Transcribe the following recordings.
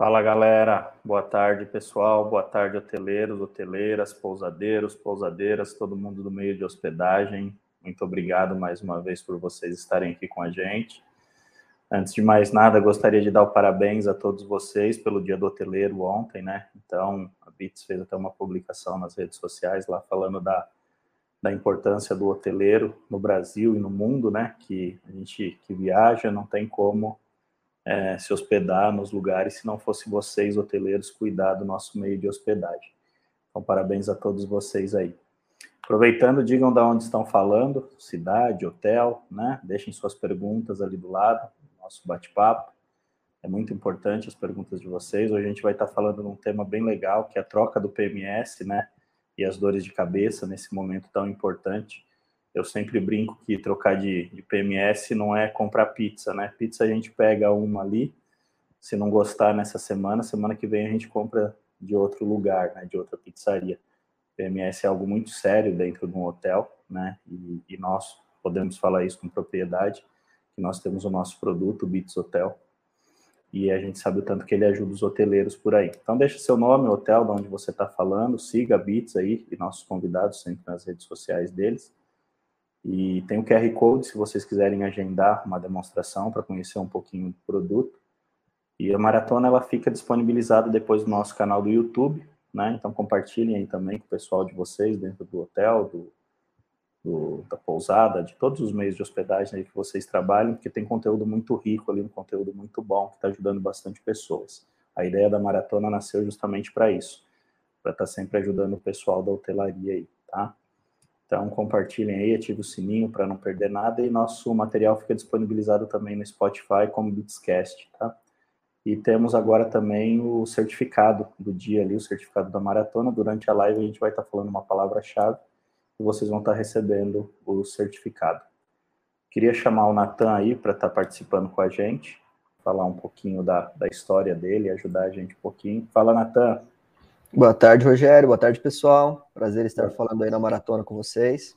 Fala galera, boa tarde pessoal, boa tarde hoteleiros, hoteleiras, pousadeiros, pousadeiras, todo mundo do meio de hospedagem. Muito obrigado mais uma vez por vocês estarem aqui com a gente. Antes de mais nada, gostaria de dar parabéns a todos vocês pelo Dia do Hoteleiro ontem, né? Então, a Bits fez até uma publicação nas redes sociais lá falando da, da importância do hoteleiro no Brasil e no mundo, né? Que a gente que viaja não tem como é, se hospedar nos lugares se não fosse vocês, hoteleiros, cuidar do nosso meio de hospedagem. Então, parabéns a todos vocês aí. Aproveitando, digam de onde estão falando, cidade, hotel, né? Deixem suas perguntas ali do lado, nosso bate-papo. É muito importante as perguntas de vocês. Hoje a gente vai estar falando de um tema bem legal, que é a troca do PMS, né? E as dores de cabeça nesse momento tão importante eu sempre brinco que trocar de, de, PMS não é comprar pizza, né? Pizza a gente pega uma ali, se não gostar nessa semana, semana que vem a gente compra de outro lugar, né? De outra pizzaria. PMS é algo muito sério dentro de um hotel, né? E, e nós podemos falar isso com propriedade, que nós temos o nosso produto, o Bits Hotel, e a gente sabe o tanto que ele ajuda os hoteleiros por aí. Então deixa seu nome, hotel, de onde você está falando, siga a Bits aí e nossos convidados sempre nas redes sociais deles e tem o QR Code se vocês quiserem agendar uma demonstração para conhecer um pouquinho do produto. E a maratona ela fica disponibilizada depois no nosso canal do YouTube, né? Então compartilhem aí também com o pessoal de vocês dentro do hotel, do, do, da pousada, de todos os meios de hospedagem aí que vocês trabalham, porque tem conteúdo muito rico ali, um conteúdo muito bom que está ajudando bastante pessoas. A ideia da maratona nasceu justamente para isso, para estar tá sempre ajudando o pessoal da hotelaria aí, tá? Então, compartilhem aí, ative o sininho para não perder nada e nosso material fica disponibilizado também no Spotify como Bitscast, tá? E temos agora também o certificado do dia ali, o certificado da maratona. Durante a live a gente vai estar falando uma palavra-chave e vocês vão estar recebendo o certificado. Queria chamar o Natan aí para estar participando com a gente, falar um pouquinho da, da história dele, ajudar a gente um pouquinho. Fala, Natan. Boa tarde, Rogério. Boa tarde, pessoal. Prazer estar falando aí na maratona com vocês.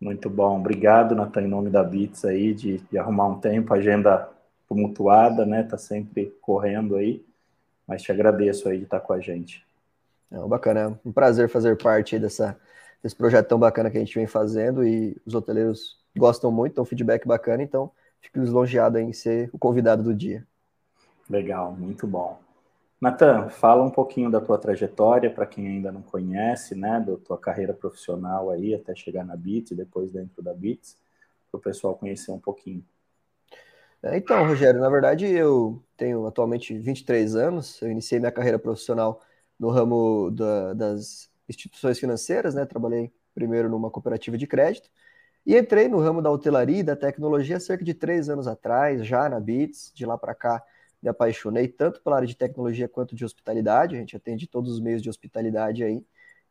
Muito bom. Obrigado, Natan, em nome da Bits aí, de, de arrumar um tempo, agenda tumultuada, né? Tá sempre correndo aí, mas te agradeço aí de estar com a gente. É bacana, é um prazer fazer parte dessa, desse projeto tão bacana que a gente vem fazendo e os hoteleiros gostam muito, dão feedback bacana, então fico lisonjeado em ser o convidado do dia. Legal, muito bom. Natan, fala um pouquinho da tua trajetória para quem ainda não conhece, né, da tua carreira profissional aí até chegar na Bits e depois dentro da Bits, para o pessoal conhecer um pouquinho. É, então, Rogério, na verdade eu tenho atualmente 23 anos, eu iniciei minha carreira profissional no ramo da, das instituições financeiras, né, trabalhei primeiro numa cooperativa de crédito e entrei no ramo da hotelaria e da tecnologia cerca de três anos atrás, já na Bits, de lá para cá me apaixonei tanto pela área de tecnologia quanto de hospitalidade. A gente atende todos os meios de hospitalidade aí.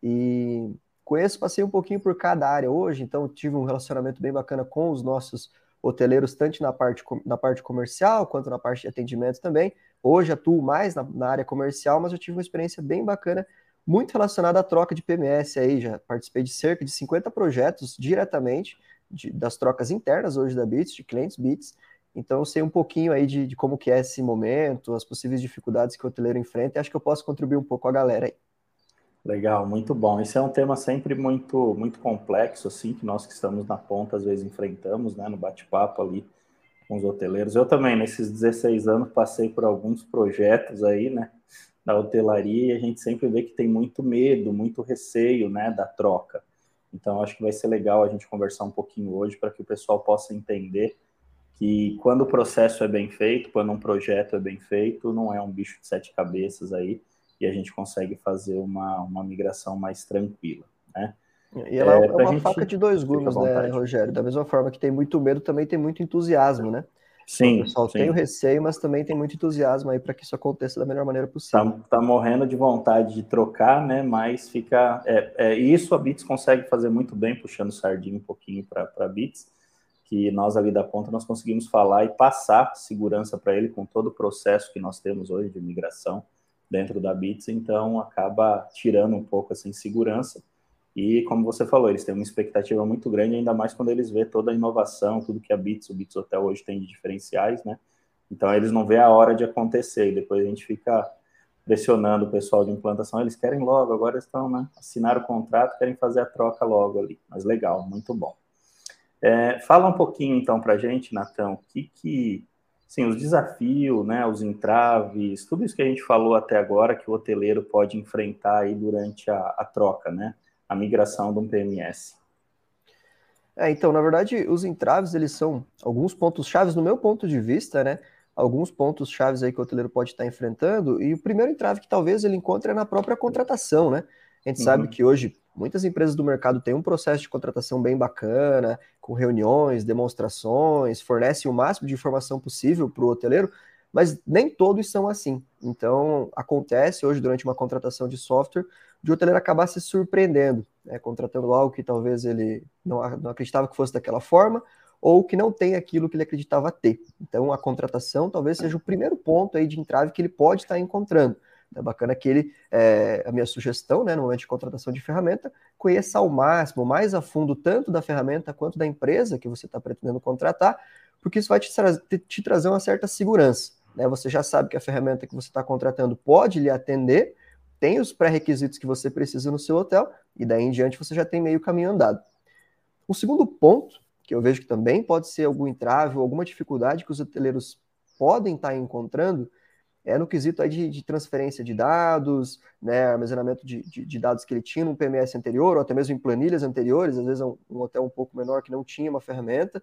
E conheço, passei um pouquinho por cada área hoje, então tive um relacionamento bem bacana com os nossos hoteleiros, tanto na parte, na parte comercial quanto na parte de atendimento também. Hoje atuo mais na, na área comercial, mas eu tive uma experiência bem bacana, muito relacionada à troca de PMS aí. Já participei de cerca de 50 projetos diretamente de, das trocas internas hoje da Bits, de clientes Bits, então, sei um pouquinho aí de, de, como que é esse momento, as possíveis dificuldades que o hoteleiro enfrenta, e acho que eu posso contribuir um pouco com a galera aí. Legal, muito bom. Isso é um tema sempre muito, muito complexo, assim, que nós que estamos na ponta às vezes enfrentamos, né, no bate-papo ali com os hoteleiros. Eu também, nesses 16 anos, passei por alguns projetos aí, né, da hotelaria, e a gente sempre vê que tem muito medo, muito receio, né, da troca. Então, acho que vai ser legal a gente conversar um pouquinho hoje para que o pessoal possa entender que quando o processo é bem feito, quando um projeto é bem feito, não é um bicho de sete cabeças aí, e a gente consegue fazer uma, uma migração mais tranquila, né? E ela é, é uma faca de dois gumes, né, Rogério? Da mesma forma que tem muito medo, também tem muito entusiasmo, né? Sim. O pessoal sim. tem o receio, mas também tem muito entusiasmo aí para que isso aconteça da melhor maneira possível. Tá, tá, morrendo de vontade de trocar, né? Mas fica. É, é, isso a Bits consegue fazer muito bem, puxando sardinha um pouquinho para Bits que nós ali da ponta nós conseguimos falar e passar segurança para ele com todo o processo que nós temos hoje de migração dentro da Bits, então acaba tirando um pouco essa insegurança. E como você falou, eles têm uma expectativa muito grande, ainda mais quando eles vê toda a inovação, tudo que a Bits, o Bits Hotel hoje tem de diferenciais, né? Então eles não vê a hora de acontecer e depois a gente fica pressionando o pessoal de implantação, eles querem logo, agora estão, né, assinar o contrato, querem fazer a troca logo ali, mas legal, muito bom. É, fala um pouquinho então para a gente, Natão, o que que, sim, os desafios, né, os entraves, tudo isso que a gente falou até agora que o hoteleiro pode enfrentar aí durante a, a troca, né, a migração de um PMS. É, então, na verdade, os entraves, eles são alguns pontos chaves no meu ponto de vista, né, alguns pontos chaves aí que o hoteleiro pode estar enfrentando, e o primeiro entrave que talvez ele encontre é na própria contratação, né, a gente uhum. sabe que hoje muitas empresas do mercado têm um processo de contratação bem bacana, com reuniões, demonstrações, fornecem o máximo de informação possível para o hoteleiro, mas nem todos são assim. Então, acontece hoje, durante uma contratação de software, de o hoteleiro acabar se surpreendendo, né, contratando algo que talvez ele não, não acreditava que fosse daquela forma, ou que não tem aquilo que ele acreditava ter. Então, a contratação talvez seja o primeiro ponto aí de entrave que ele pode estar encontrando. É bacana que ele, é, a minha sugestão, né, no momento de contratação de ferramenta, conheça ao máximo, mais a fundo, tanto da ferramenta quanto da empresa que você está pretendendo contratar, porque isso vai te, tra te trazer uma certa segurança. Né? Você já sabe que a ferramenta que você está contratando pode lhe atender, tem os pré-requisitos que você precisa no seu hotel, e daí em diante você já tem meio caminho andado. O segundo ponto, que eu vejo que também pode ser algum entrave ou alguma dificuldade que os hoteleiros podem estar tá encontrando, é no quesito aí de, de transferência de dados, né, armazenamento de, de, de, dados que ele tinha no PMS anterior, ou até mesmo em planilhas anteriores, às vezes é um, um hotel um pouco menor que não tinha uma ferramenta.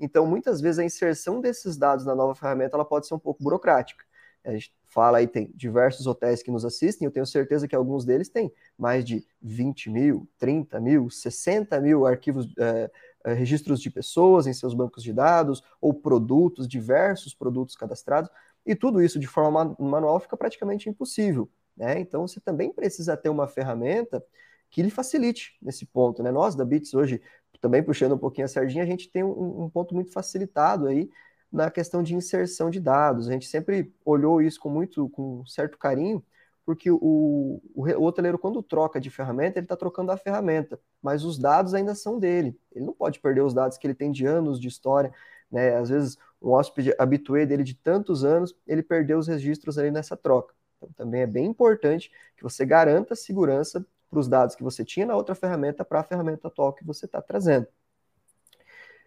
Então, muitas vezes a inserção desses dados na nova ferramenta ela pode ser um pouco burocrática. A gente fala aí, tem diversos hotéis que nos assistem, eu tenho certeza que alguns deles têm mais de 20 mil, 30 mil, 60 mil arquivos, é, registros de pessoas em seus bancos de dados, ou produtos, diversos produtos cadastrados. E tudo isso de forma manual fica praticamente impossível. Né? Então você também precisa ter uma ferramenta que lhe facilite nesse ponto. Né? Nós da Bits hoje, também puxando um pouquinho a sardinha, a gente tem um, um ponto muito facilitado aí na questão de inserção de dados. A gente sempre olhou isso com muito, com certo carinho, porque o, o, o hoteleiro, quando troca de ferramenta, ele está trocando a ferramenta, mas os dados ainda são dele. Ele não pode perder os dados que ele tem de anos de história. Né? Às vezes, um hóspede habitué dele de tantos anos, ele perdeu os registros ali nessa troca. Então, também é bem importante que você garanta segurança para os dados que você tinha na outra ferramenta para a ferramenta atual que você está trazendo.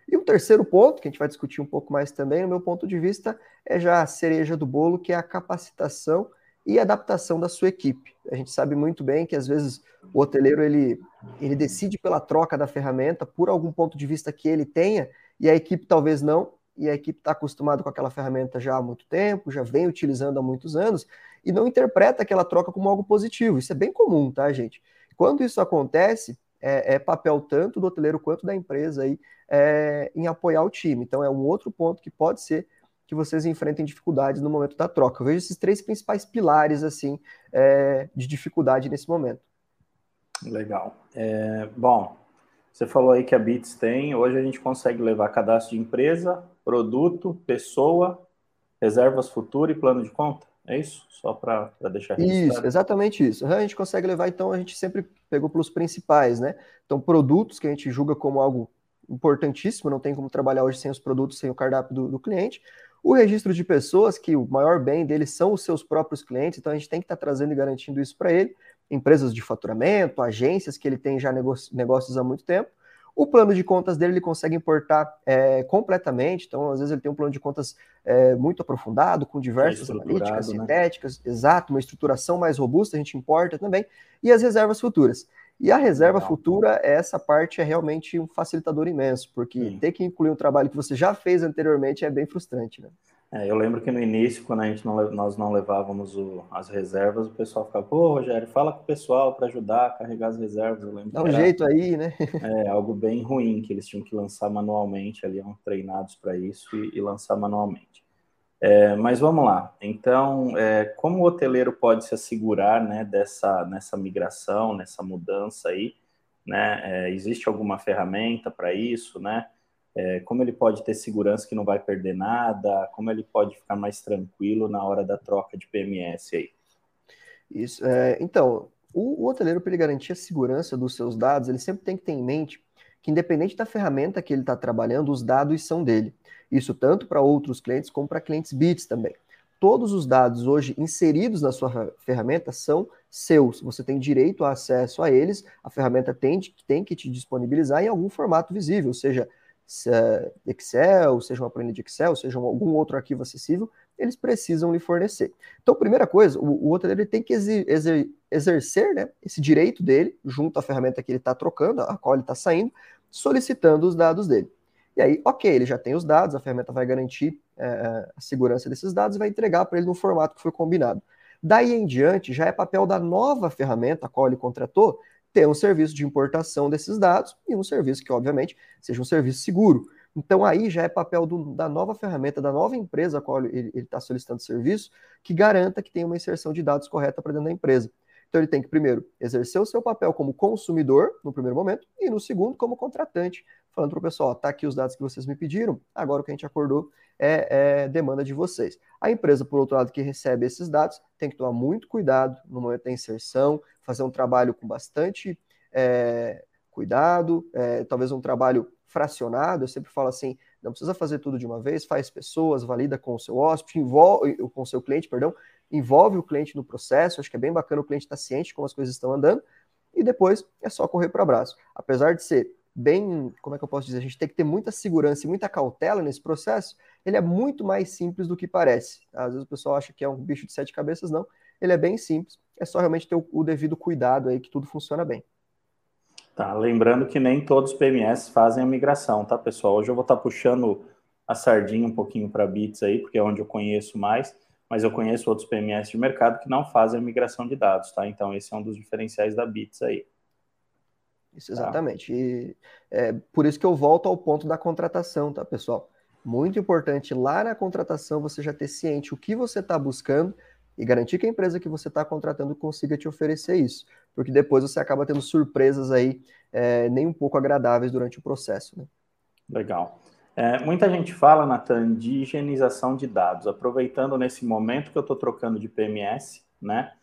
E o terceiro ponto, que a gente vai discutir um pouco mais também, no meu ponto de vista, é já a cereja do bolo, que é a capacitação e adaptação da sua equipe. A gente sabe muito bem que às vezes o hoteleiro ele, ele decide pela troca da ferramenta por algum ponto de vista que ele tenha e a equipe talvez não, e a equipe está acostumada com aquela ferramenta já há muito tempo, já vem utilizando há muitos anos, e não interpreta aquela troca como algo positivo. Isso é bem comum, tá, gente? Quando isso acontece, é, é papel tanto do hoteleiro quanto da empresa aí é, em apoiar o time. Então é um outro ponto que pode ser que vocês enfrentem dificuldades no momento da troca. Eu vejo esses três principais pilares assim é, de dificuldade nesse momento. Legal. É, bom, você falou aí que a Bits tem. Hoje a gente consegue levar cadastro de empresa, produto, pessoa, reservas futuras e plano de conta. É isso? Só para deixar registrado. Isso, exatamente isso. A gente consegue levar, então, a gente sempre pegou pelos principais, né? Então, produtos que a gente julga como algo importantíssimo, não tem como trabalhar hoje sem os produtos, sem o cardápio do, do cliente. O registro de pessoas, que o maior bem deles são os seus próprios clientes, então a gente tem que estar tá trazendo e garantindo isso para ele empresas de faturamento, agências que ele tem já negócios há muito tempo. O plano de contas dele ele consegue importar é, completamente, então às vezes ele tem um plano de contas é, muito aprofundado, com diversas analíticas, né? sintéticas, exato, uma estruturação mais robusta, a gente importa também, e as reservas futuras. E a reserva Legal. futura, essa parte é realmente um facilitador imenso, porque Sim. ter que incluir um trabalho que você já fez anteriormente é bem frustrante, né? É, eu lembro que no início, quando a gente não, nós não levávamos o, as reservas, o pessoal ficava, pô, Rogério, fala com o pessoal para ajudar a carregar as reservas. Eu lembro Dá um era, jeito aí, né? é, algo bem ruim, que eles tinham que lançar manualmente, ali eram treinados para isso e, e, lançar manualmente. É, mas vamos lá. Então, é, como o hoteleiro pode se assegurar né, dessa, nessa migração, nessa mudança aí? Né? É, existe alguma ferramenta para isso, né? É, como ele pode ter segurança que não vai perder nada, como ele pode ficar mais tranquilo na hora da troca de PMS aí. Isso, é, então, o, o hoteleiro, para ele garantir a segurança dos seus dados, ele sempre tem que ter em mente que, independente da ferramenta que ele está trabalhando, os dados são dele. Isso tanto para outros clientes como para clientes Bits também. todos os dados hoje inseridos na sua ferramenta são seus. Você tem direito a acesso a eles. A ferramenta tem, tem que te disponibilizar em algum formato visível, seja é Excel, seja uma planilha de Excel, seja algum outro arquivo acessível, eles precisam lhe fornecer. Então, primeira coisa, o, o hoteleiro tem que exer, exercer né, esse direito dele, junto à ferramenta que ele está trocando, a qual ele está saindo, solicitando os dados dele. E aí, ok, ele já tem os dados, a ferramenta vai garantir é, é a segurança desses dados e vai entregar para ele no formato que foi combinado. Daí em diante, já é papel da nova ferramenta a qual ele contratou ter um serviço de importação desses dados e um serviço que, obviamente, seja um serviço seguro. Então, aí já é papel do, da nova ferramenta, da nova empresa a qual ele está solicitando serviço, que garanta que tem uma inserção de dados correta para dentro da empresa. Então, ele tem que, primeiro, exercer o seu papel como consumidor, no primeiro momento, e no segundo, como contratante, falando para o pessoal: está aqui os dados que vocês me pediram, agora o que a gente acordou é, é, demanda de vocês. A empresa, por outro lado, que recebe esses dados, tem que tomar muito cuidado no momento da inserção, fazer um trabalho com bastante é, cuidado, é, talvez um trabalho fracionado. Eu sempre falo assim: não precisa fazer tudo de uma vez, faz pessoas, valida com o seu hóspede, envolve, com o seu cliente, perdão, envolve o cliente no processo. Acho que é bem bacana o cliente estar ciente de como as coisas estão andando, e depois é só correr para o abraço. Apesar de ser bem, como é que eu posso dizer, a gente tem que ter muita segurança e muita cautela nesse processo, ele é muito mais simples do que parece. Às vezes o pessoal acha que é um bicho de sete cabeças, não. Ele é bem simples, é só realmente ter o, o devido cuidado aí que tudo funciona bem. Tá, lembrando que nem todos os PMS fazem a migração, tá, pessoal? Hoje eu vou estar tá puxando a sardinha um pouquinho para Bits aí, porque é onde eu conheço mais, mas eu conheço outros PMS de mercado que não fazem a migração de dados, tá? Então esse é um dos diferenciais da Bits aí. Isso, tá. exatamente. E é por isso que eu volto ao ponto da contratação, tá, pessoal? Muito importante lá na contratação você já ter ciente o que você está buscando e garantir que a empresa que você está contratando consiga te oferecer isso, porque depois você acaba tendo surpresas aí é, nem um pouco agradáveis durante o processo. Né? Legal. É, muita gente fala, Nathan, de higienização de dados, aproveitando nesse momento que eu estou trocando de PMS, né?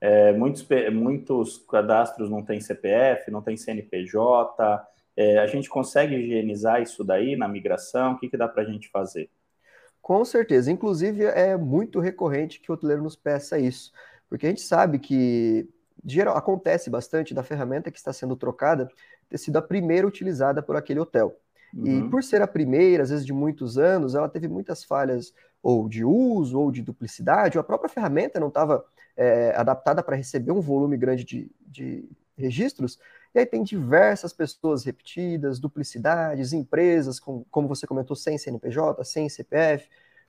É, muitos, muitos cadastros não tem CPF, não tem CNPJ. É, a gente consegue higienizar isso daí na migração? O que, que dá para a gente fazer? Com certeza. Inclusive, é muito recorrente que o hoteleiro nos peça isso, porque a gente sabe que geral, acontece bastante da ferramenta que está sendo trocada ter sido a primeira utilizada por aquele hotel. Uhum. E por ser a primeira, às vezes de muitos anos, ela teve muitas falhas ou de uso ou de duplicidade, ou a própria ferramenta não estava é, adaptada para receber um volume grande de, de registros, e aí tem diversas pessoas repetidas, duplicidades, empresas, com, como você comentou, sem CNPJ, sem CPF,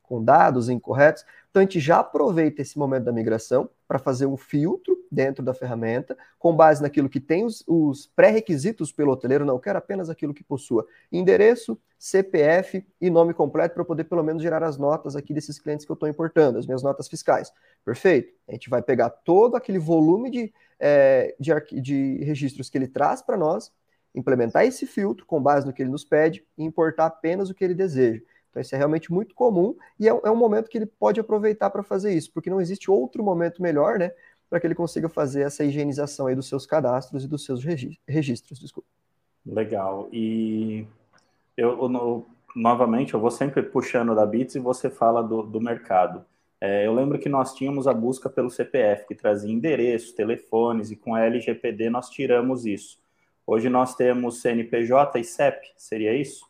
com dados incorretos. Então a gente já aproveita esse momento da migração para fazer um filtro dentro da ferramenta, com base naquilo que tem os, os pré-requisitos pelo hoteleiro, não quero apenas aquilo que possua endereço, CPF e nome completo para poder pelo menos gerar as notas aqui desses clientes que eu estou importando, as minhas notas fiscais. Perfeito? A gente vai pegar todo aquele volume de, é, de, de registros que ele traz para nós, implementar esse filtro com base no que ele nos pede e importar apenas o que ele deseja. Então, isso é realmente muito comum e é, é um momento que ele pode aproveitar para fazer isso, porque não existe outro momento melhor, né, para que ele consiga fazer essa higienização aí dos seus cadastros e dos seus registros. Desculpa. Legal. E eu, no, novamente, eu vou sempre puxando da Bits e você fala do, do mercado. É, eu lembro que nós tínhamos a busca pelo CPF, que trazia endereços, telefones, e com a LGPD nós tiramos isso. Hoje nós temos CNPJ e CEP, seria isso?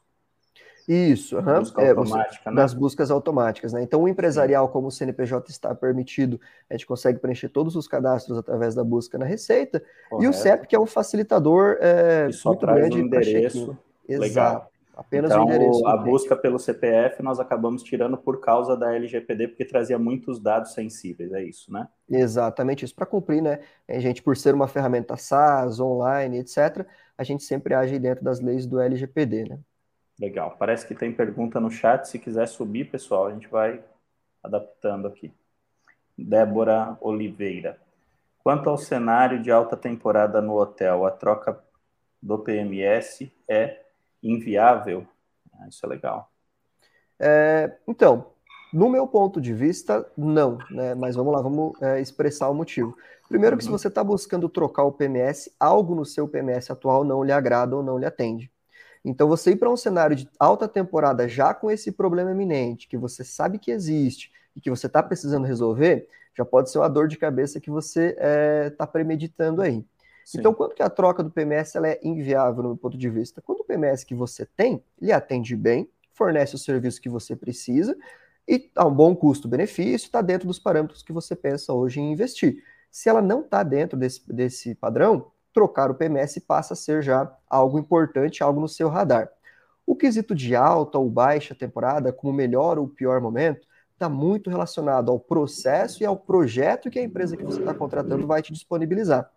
Isso, uhum. busca é, automática, né? das buscas automáticas. Né? Então, o empresarial, como o CNPJ está permitido, a gente consegue preencher todos os cadastros através da busca na Receita. Correto. E o CEP, que é um facilitador é, muito grande. Um endereço. Exato. Legal. Apenas então, o endereço. A busca pelo CPF nós acabamos tirando por causa da LGPD, porque trazia muitos dados sensíveis, é isso, né? Exatamente isso, para cumprir, né? A gente, por ser uma ferramenta SaaS, online, etc., a gente sempre age dentro das leis do LGPD, né? Legal. Parece que tem pergunta no chat. Se quiser subir, pessoal, a gente vai adaptando aqui. Débora Oliveira. Quanto ao cenário de alta temporada no hotel, a troca do PMS é inviável? Ah, isso é legal. É, então, no meu ponto de vista, não, né? Mas vamos lá, vamos é, expressar o motivo. Primeiro que se uhum. você está buscando trocar o PMS, algo no seu PMS atual não lhe agrada ou não lhe atende. Então, você ir para um cenário de alta temporada já com esse problema eminente, que você sabe que existe, e que você está precisando resolver, já pode ser uma dor de cabeça que você está é, tá premeditando aí. Sim. Então, quando que a troca do PMS ela é inviável no meu ponto de vista? Quando o PMS que você tem, ele atende bem, fornece o serviço que você precisa e a um bom custo-benefício, está dentro dos parâmetros que você pensa hoje em investir. Se ela não está dentro desse, desse padrão, trocar o PMS passa a ser já algo importante, algo no seu radar. O quesito de alta ou baixa temporada, como melhor ou pior momento, está muito relacionado ao processo e ao projeto que a empresa que você está contratando vai te disponibilizar.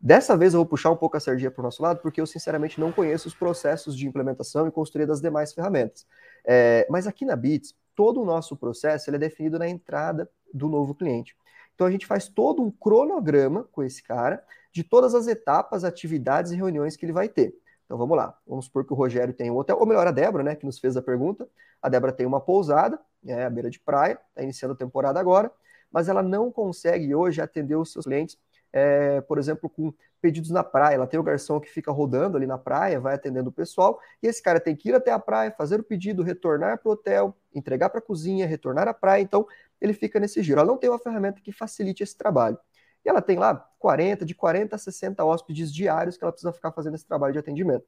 Dessa vez eu vou puxar um pouco a sardinha para o nosso lado, porque eu sinceramente não conheço os processos de implementação e construir das demais ferramentas. É, mas aqui na Bits, todo o nosso processo é definido na entrada do novo cliente. Então a gente faz todo um cronograma com esse cara de todas as etapas, atividades e reuniões que ele vai ter. Então vamos lá. Vamos supor que o Rogério tem um hotel, ou melhor, a Débora, né, que nos fez a pergunta. A Débora tem uma pousada, é à beira de praia, está iniciando a temporada agora, mas ela não consegue hoje atender os seus clientes é, por exemplo, com pedidos na praia. Ela tem o garçom que fica rodando ali na praia, vai atendendo o pessoal, e esse cara tem que ir até a praia, fazer o pedido, retornar para o hotel, entregar para a cozinha, retornar à praia. Então, ele fica nesse giro. Ela não tem uma ferramenta que facilite esse trabalho. E ela tem lá 40, de 40 a 60 hóspedes diários que ela precisa ficar fazendo esse trabalho de atendimento.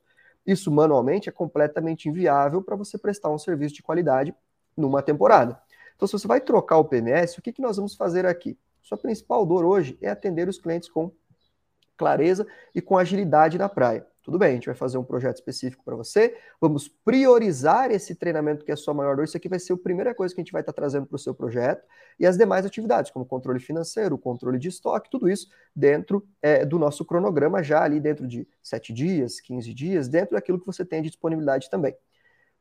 Isso manualmente é completamente inviável para você prestar um serviço de qualidade numa temporada. Então, se você vai trocar o PMS, o que, que nós vamos fazer aqui? Sua principal dor hoje é atender os clientes com clareza e com agilidade na praia. Tudo bem, a gente vai fazer um projeto específico para você, vamos priorizar esse treinamento que é a sua maior dor. Isso aqui vai ser a primeira coisa que a gente vai estar tá trazendo para o seu projeto e as demais atividades, como controle financeiro, controle de estoque, tudo isso dentro é, do nosso cronograma, já ali dentro de 7 dias, 15 dias, dentro daquilo que você tem de disponibilidade também.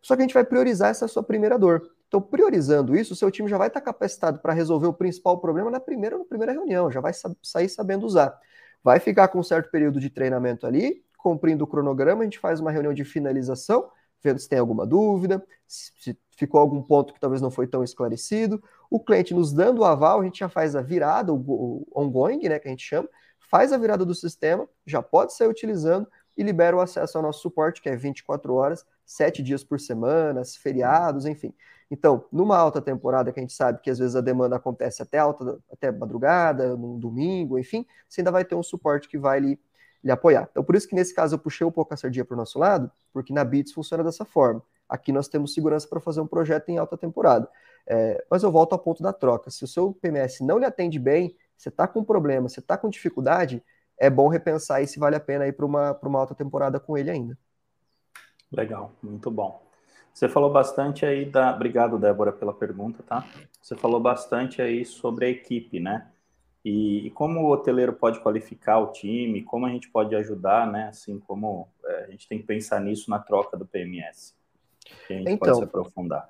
Só que a gente vai priorizar essa sua primeira dor. Então, priorizando isso, o seu time já vai estar capacitado para resolver o principal problema na primeira, na primeira reunião, já vai sair sabendo usar. Vai ficar com um certo período de treinamento ali, cumprindo o cronograma, a gente faz uma reunião de finalização, vendo se tem alguma dúvida, se ficou algum ponto que talvez não foi tão esclarecido. O cliente nos dando o aval, a gente já faz a virada, o ongoing, né, que a gente chama, faz a virada do sistema, já pode sair utilizando e libera o acesso ao nosso suporte, que é 24 horas, 7 dias por semana, feriados, enfim. Então, numa alta temporada que a gente sabe que às vezes a demanda acontece até alta, até madrugada, num domingo, enfim, você ainda vai ter um suporte que vai lhe, lhe apoiar. Então, por isso que nesse caso eu puxei um pouco a sardinha para o nosso lado, porque na Bits funciona dessa forma. Aqui nós temos segurança para fazer um projeto em alta temporada. É, mas eu volto ao ponto da troca. Se o seu PMS não lhe atende bem, você está com problema, você está com dificuldade, é bom repensar aí se vale a pena ir para uma, uma alta temporada com ele ainda. Legal, muito bom. Você falou bastante aí da. Obrigado, Débora, pela pergunta, tá? Você falou bastante aí sobre a equipe, né? E, e, como o hoteleiro pode qualificar o time, como a gente pode ajudar, né? Assim como é, a gente tem que pensar nisso na troca do PMS. Que a gente então, pode se aprofundar.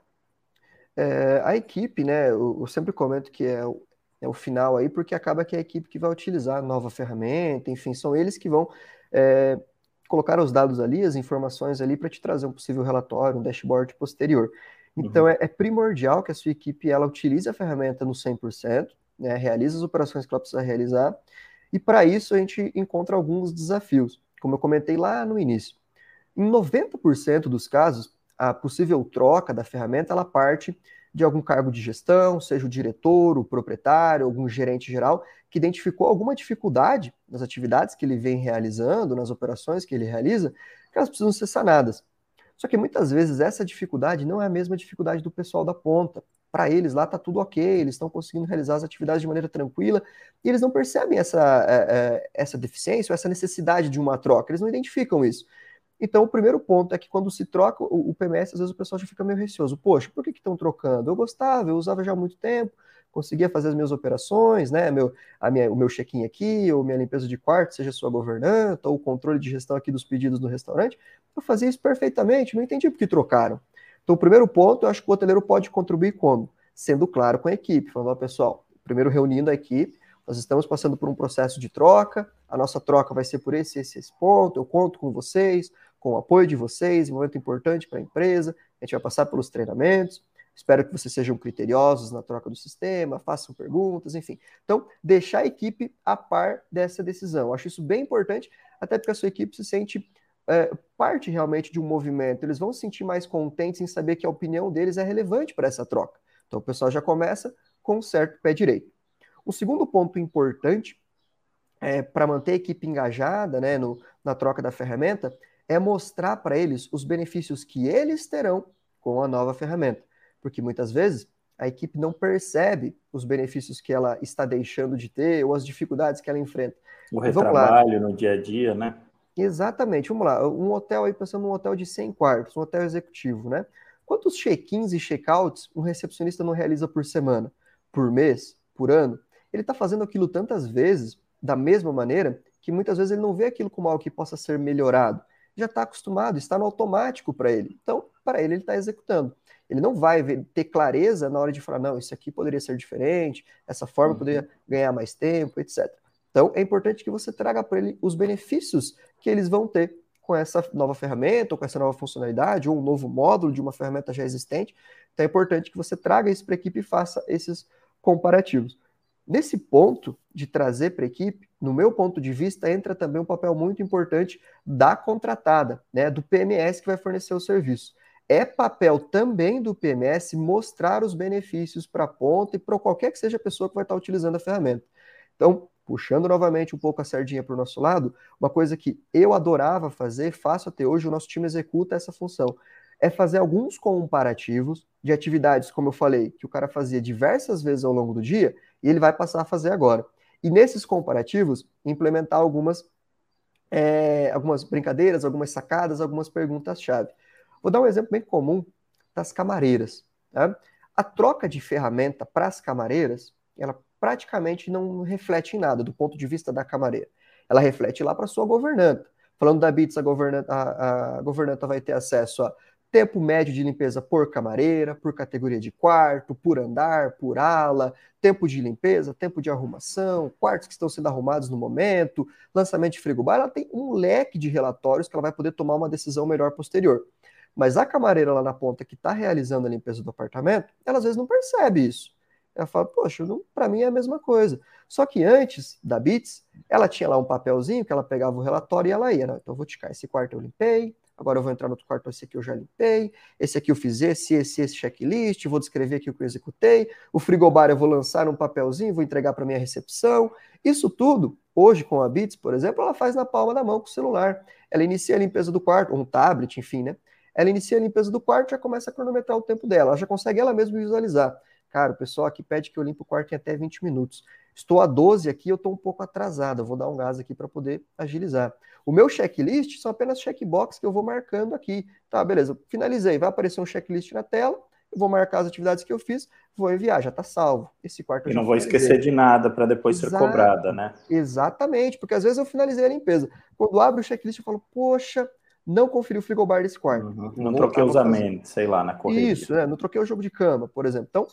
É, a equipe, né? Eu, eu, sempre comento que é o, é o final aí, porque acaba que é a equipe que vai utilizar a nova ferramenta, enfim, são eles que vão é, colocar os dados ali, as informações ali para te trazer um possível relatório, um dashboard posterior. Então uhum. é, é, primordial que a sua equipe ela utilize a ferramenta no 100%, né, realize as operações que ela precisa realizar, e para isso a gente encontra alguns desafios, como eu comentei lá no início. Em 90% dos casos, a possível troca da ferramenta ela parte de algum cargo de gestão, seja o diretor, o proprietário, algum gerente geral, que identificou alguma dificuldade nas atividades que ele vem realizando, nas operações que ele realiza, que elas precisam ser sanadas. Só que muitas vezes essa dificuldade não é a mesma dificuldade do pessoal da ponta. Para eles lá está tudo ok, eles estão conseguindo realizar as atividades de maneira tranquila e eles não percebem essa, é, é, essa deficiência ou essa necessidade de uma troca, eles não identificam isso. Então, o primeiro ponto é que quando se troca o, o PMS, às vezes o pessoal já fica meio receoso. Poxa, por que estão trocando? Eu gostava, eu usava já há muito tempo, conseguia fazer as minhas operações, né? Meu, a minha, o meu check-in aqui, ou minha limpeza de quarto, seja sua governanta, ou o controle de gestão aqui dos pedidos no restaurante. Eu fazia isso perfeitamente, não entendi por que trocaram. Então, o primeiro ponto, eu acho que o hoteleiro pode contribuir como? Sendo claro com a equipe, falando, pessoal, primeiro reunindo a equipe, nós estamos passando por um processo de troca, a nossa troca vai ser por esse, esse, esse ponto, eu conto com vocês, com o apoio de vocês, um momento importante para a empresa, a gente vai passar pelos treinamentos, espero que vocês sejam criteriosos na troca do sistema, façam perguntas, enfim. Então, deixar a equipe a par dessa decisão. Eu acho isso bem importante, até porque a sua equipe se sente é, parte realmente de um movimento, eles vão se sentir mais contentes em saber que a opinião deles é relevante para essa troca. Então, o pessoal já começa com um certo pé direito. O segundo ponto importante é, para manter a equipe engajada né, no, na troca da ferramenta é mostrar para eles os benefícios que eles terão com a nova ferramenta. Porque muitas vezes a equipe não percebe os benefícios que ela está deixando de ter ou as dificuldades que ela enfrenta. O retrabalho no dia a dia, né? Exatamente. Vamos lá. Um hotel aí, pensando num hotel de 100 quartos, um hotel executivo, né? Quantos check-ins e check-outs um recepcionista não realiza por semana? Por mês? Por ano? Ele está fazendo aquilo tantas vezes, da mesma maneira, que muitas vezes ele não vê aquilo como algo que possa ser melhorado. Já está acostumado, está no automático para ele. Então, para ele, ele está executando ele não vai ver, ter clareza na hora de falar, não, isso aqui poderia ser diferente, essa forma uhum. poderia ganhar mais tempo, etc. Então, é importante que você traga para ele os benefícios que eles vão ter com essa nova ferramenta, ou com essa nova funcionalidade, ou um novo módulo de uma ferramenta já existente. Então, é importante que você traga isso para a equipe e faça esses comparativos. Nesse ponto de trazer para a equipe, no meu ponto de vista, entra também um papel muito importante da contratada, né, do PMS que vai fornecer o serviço é papel também do PMS mostrar os benefícios para a ponta e para qualquer que seja a pessoa que vai estar utilizando a ferramenta. Então, puxando novamente um pouco a sardinha para o nosso lado, uma coisa que eu adorava fazer, faço até hoje, o nosso time executa essa função, é fazer alguns comparativos de atividades, como eu falei, que o cara fazia diversas vezes ao longo do dia e ele vai passar a fazer agora. E nesses comparativos, implementar algumas, é, algumas brincadeiras, algumas sacadas, algumas perguntas-chave. Vou dar um exemplo bem comum das camareiras. Tá? A troca de ferramenta para as camareiras, ela praticamente não reflete em nada do ponto de vista da camareira. Ela reflete lá para sua governanta. Falando da BITS, a governanta, a, a governanta vai ter acesso a tempo médio de limpeza por camareira, por categoria de quarto, por andar, por ala, tempo de limpeza, tempo de arrumação, quartos que estão sendo arrumados no momento, lançamento de frigobar, ela tem um leque de relatórios que ela vai poder tomar uma decisão melhor posterior. Mas a camareira lá na ponta que está realizando a limpeza do apartamento, ela às vezes não percebe isso. Ela fala, poxa, para mim é a mesma coisa. Só que antes da Bits, ela tinha lá um papelzinho que ela pegava o relatório e ela ia. Né? Então, eu vou ticar esse quarto eu limpei, agora eu vou entrar no outro quarto, esse aqui eu já limpei, esse aqui eu fiz esse, esse, esse checklist, vou descrever aqui o que eu executei, o frigobar eu vou lançar um papelzinho, vou entregar para minha recepção. Isso tudo, hoje com a Bits, por exemplo, ela faz na palma da mão com o celular. Ela inicia a limpeza do quarto, ou um tablet, enfim, né? Ela inicia a limpeza do quarto e já começa a cronometrar o tempo dela. Ela já consegue ela mesma visualizar. Cara, o pessoal aqui pede que eu limpe o quarto em até 20 minutos. Estou a 12 aqui, eu estou um pouco atrasado. Eu vou dar um gás aqui para poder agilizar. O meu checklist são apenas checkbox que eu vou marcando aqui. Tá, beleza. Finalizei. Vai aparecer um checklist na tela. Eu vou marcar as atividades que eu fiz, vou enviar, já está salvo. Esse quarto E não vou esquecer de nada para depois Exato, ser cobrada, né? Exatamente, porque às vezes eu finalizei a limpeza. Quando abro o checklist, eu falo, poxa, não conferi o frigobar desse quarto. Uhum. Não troquei os amentos, sei lá, na corrida. Isso, né? não troquei o jogo de cama, por exemplo. Então,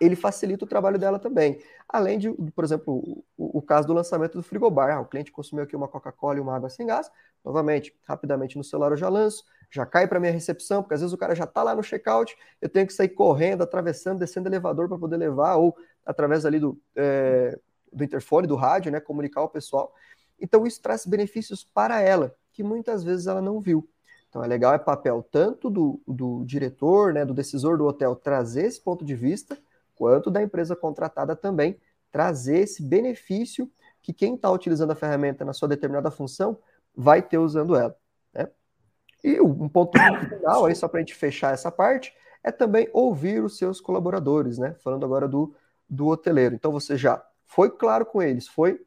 ele facilita o trabalho dela também. Além de, por exemplo, o, o caso do lançamento do frigobar. Ah, o cliente consumiu aqui uma Coca-Cola e uma água sem gás. Novamente, rapidamente no celular eu já lanço, já cai para minha recepção, porque às vezes o cara já está lá no checkout, eu tenho que sair correndo, atravessando, descendo o elevador para poder levar, ou através ali do, é, do interfone, do rádio, né, comunicar o pessoal. Então isso traz benefícios para ela que muitas vezes ela não viu. Então é legal, é papel tanto do, do diretor, né, do decisor do hotel trazer esse ponto de vista, quanto da empresa contratada também trazer esse benefício que quem está utilizando a ferramenta na sua determinada função vai ter usando ela. Né? E um ponto final, aí só para a gente fechar essa parte, é também ouvir os seus colaboradores, né? Falando agora do, do hoteleiro. Então você já foi claro com eles, foi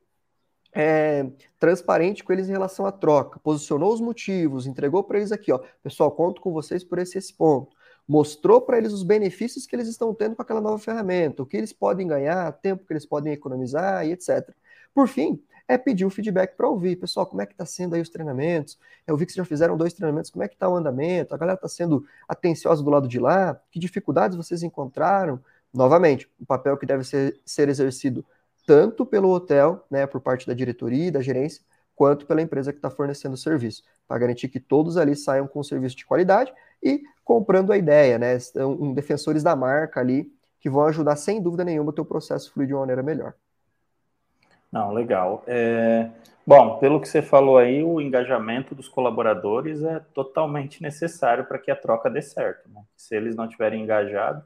é, transparente com eles em relação à troca, posicionou os motivos, entregou para eles aqui, ó, pessoal, conto com vocês por esse, esse ponto, mostrou para eles os benefícios que eles estão tendo com aquela nova ferramenta, o que eles podem ganhar, tempo que eles podem economizar e etc. Por fim, é pedir o feedback para ouvir, pessoal, como é que está sendo aí os treinamentos? Eu vi que vocês já fizeram dois treinamentos, como é que está o andamento? A galera está sendo atenciosa do lado de lá? Que dificuldades vocês encontraram? Novamente, o papel que deve ser, ser exercido tanto pelo hotel, né, por parte da diretoria e da gerência, quanto pela empresa que está fornecendo o serviço, para garantir que todos ali saiam com um serviço de qualidade e comprando a ideia, né, um, defensores da marca ali, que vão ajudar sem dúvida nenhuma o teu processo fluir de uma maneira melhor. Não, legal. É... Bom, pelo que você falou aí, o engajamento dos colaboradores é totalmente necessário para que a troca dê certo. Né? Se eles não estiverem engajados,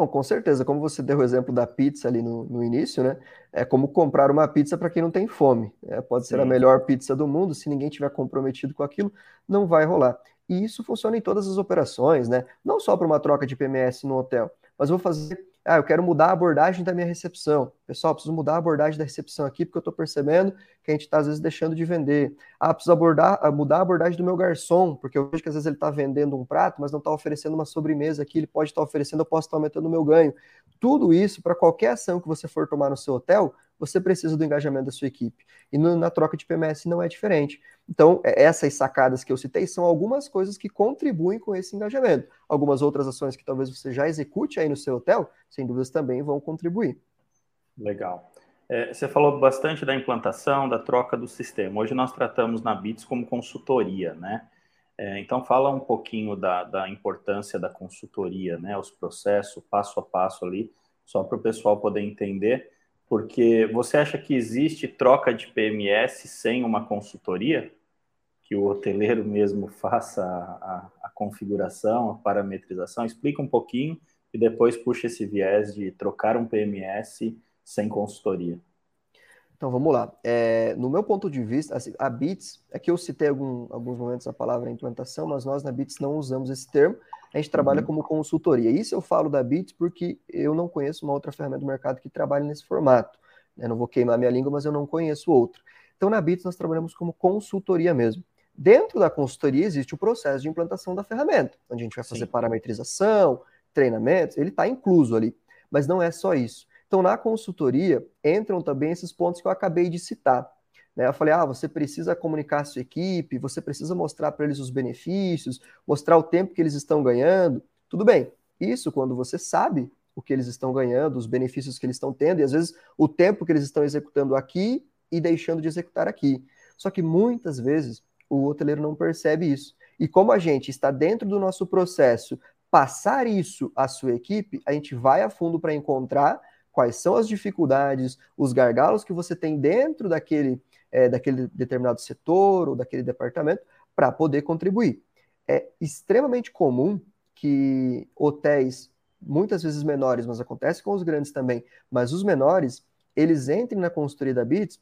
Bom, com certeza, como você deu o exemplo da pizza ali no, no início, né? É como comprar uma pizza para quem não tem fome. É, pode ser Sim. a melhor pizza do mundo, se ninguém tiver comprometido com aquilo, não vai rolar. E isso funciona em todas as operações, né? Não só para uma troca de PMS no hotel, mas vou fazer ah, eu quero mudar a abordagem da minha recepção. Pessoal, preciso mudar a abordagem da recepção aqui, porque eu estou percebendo que a gente está, às vezes, deixando de vender. Ah, preciso abordar, ah, mudar a abordagem do meu garçom, porque eu vejo que, às vezes, ele está vendendo um prato, mas não está oferecendo uma sobremesa aqui, ele pode estar tá oferecendo, eu posso estar tá aumentando o meu ganho. Tudo isso, para qualquer ação que você for tomar no seu hotel, você precisa do engajamento da sua equipe. E no, na troca de PMS não é diferente. Então, é, essas sacadas que eu citei são algumas coisas que contribuem com esse engajamento. Algumas outras ações que talvez você já execute aí no seu hotel, sem dúvidas também vão contribuir. Legal. É, você falou bastante da implantação, da troca do sistema. Hoje nós tratamos na BITS como consultoria, né? É, então fala um pouquinho da, da importância da consultoria, né? Os processos, passo a passo ali, só para o pessoal poder entender porque você acha que existe troca de PMS sem uma consultoria? Que o hoteleiro mesmo faça a, a, a configuração, a parametrização? Explica um pouquinho e depois puxa esse viés de trocar um PMS sem consultoria. Então vamos lá. É, no meu ponto de vista, assim, a BITS, é que eu citei algum, alguns momentos a palavra implantação, mas nós na BITS não usamos esse termo a gente trabalha uhum. como consultoria. Isso eu falo da Bits porque eu não conheço uma outra ferramenta do mercado que trabalhe nesse formato. Eu não vou queimar minha língua, mas eu não conheço outra. Então, na Bits, nós trabalhamos como consultoria mesmo. Dentro da consultoria existe o processo de implantação da ferramenta, onde a gente vai fazer Sim. parametrização, treinamentos, ele está incluso ali. Mas não é só isso. Então, na consultoria, entram também esses pontos que eu acabei de citar. Né? Eu falei, ah, você precisa comunicar a sua equipe, você precisa mostrar para eles os benefícios, mostrar o tempo que eles estão ganhando. Tudo bem, isso quando você sabe o que eles estão ganhando, os benefícios que eles estão tendo, e às vezes o tempo que eles estão executando aqui e deixando de executar aqui. Só que muitas vezes o hoteleiro não percebe isso. E como a gente está dentro do nosso processo, passar isso à sua equipe, a gente vai a fundo para encontrar quais são as dificuldades, os gargalos que você tem dentro daquele é, daquele determinado setor ou daquele departamento para poder contribuir. É extremamente comum que hotéis, muitas vezes menores, mas acontece com os grandes também, mas os menores, eles entrem na consultoria da BITS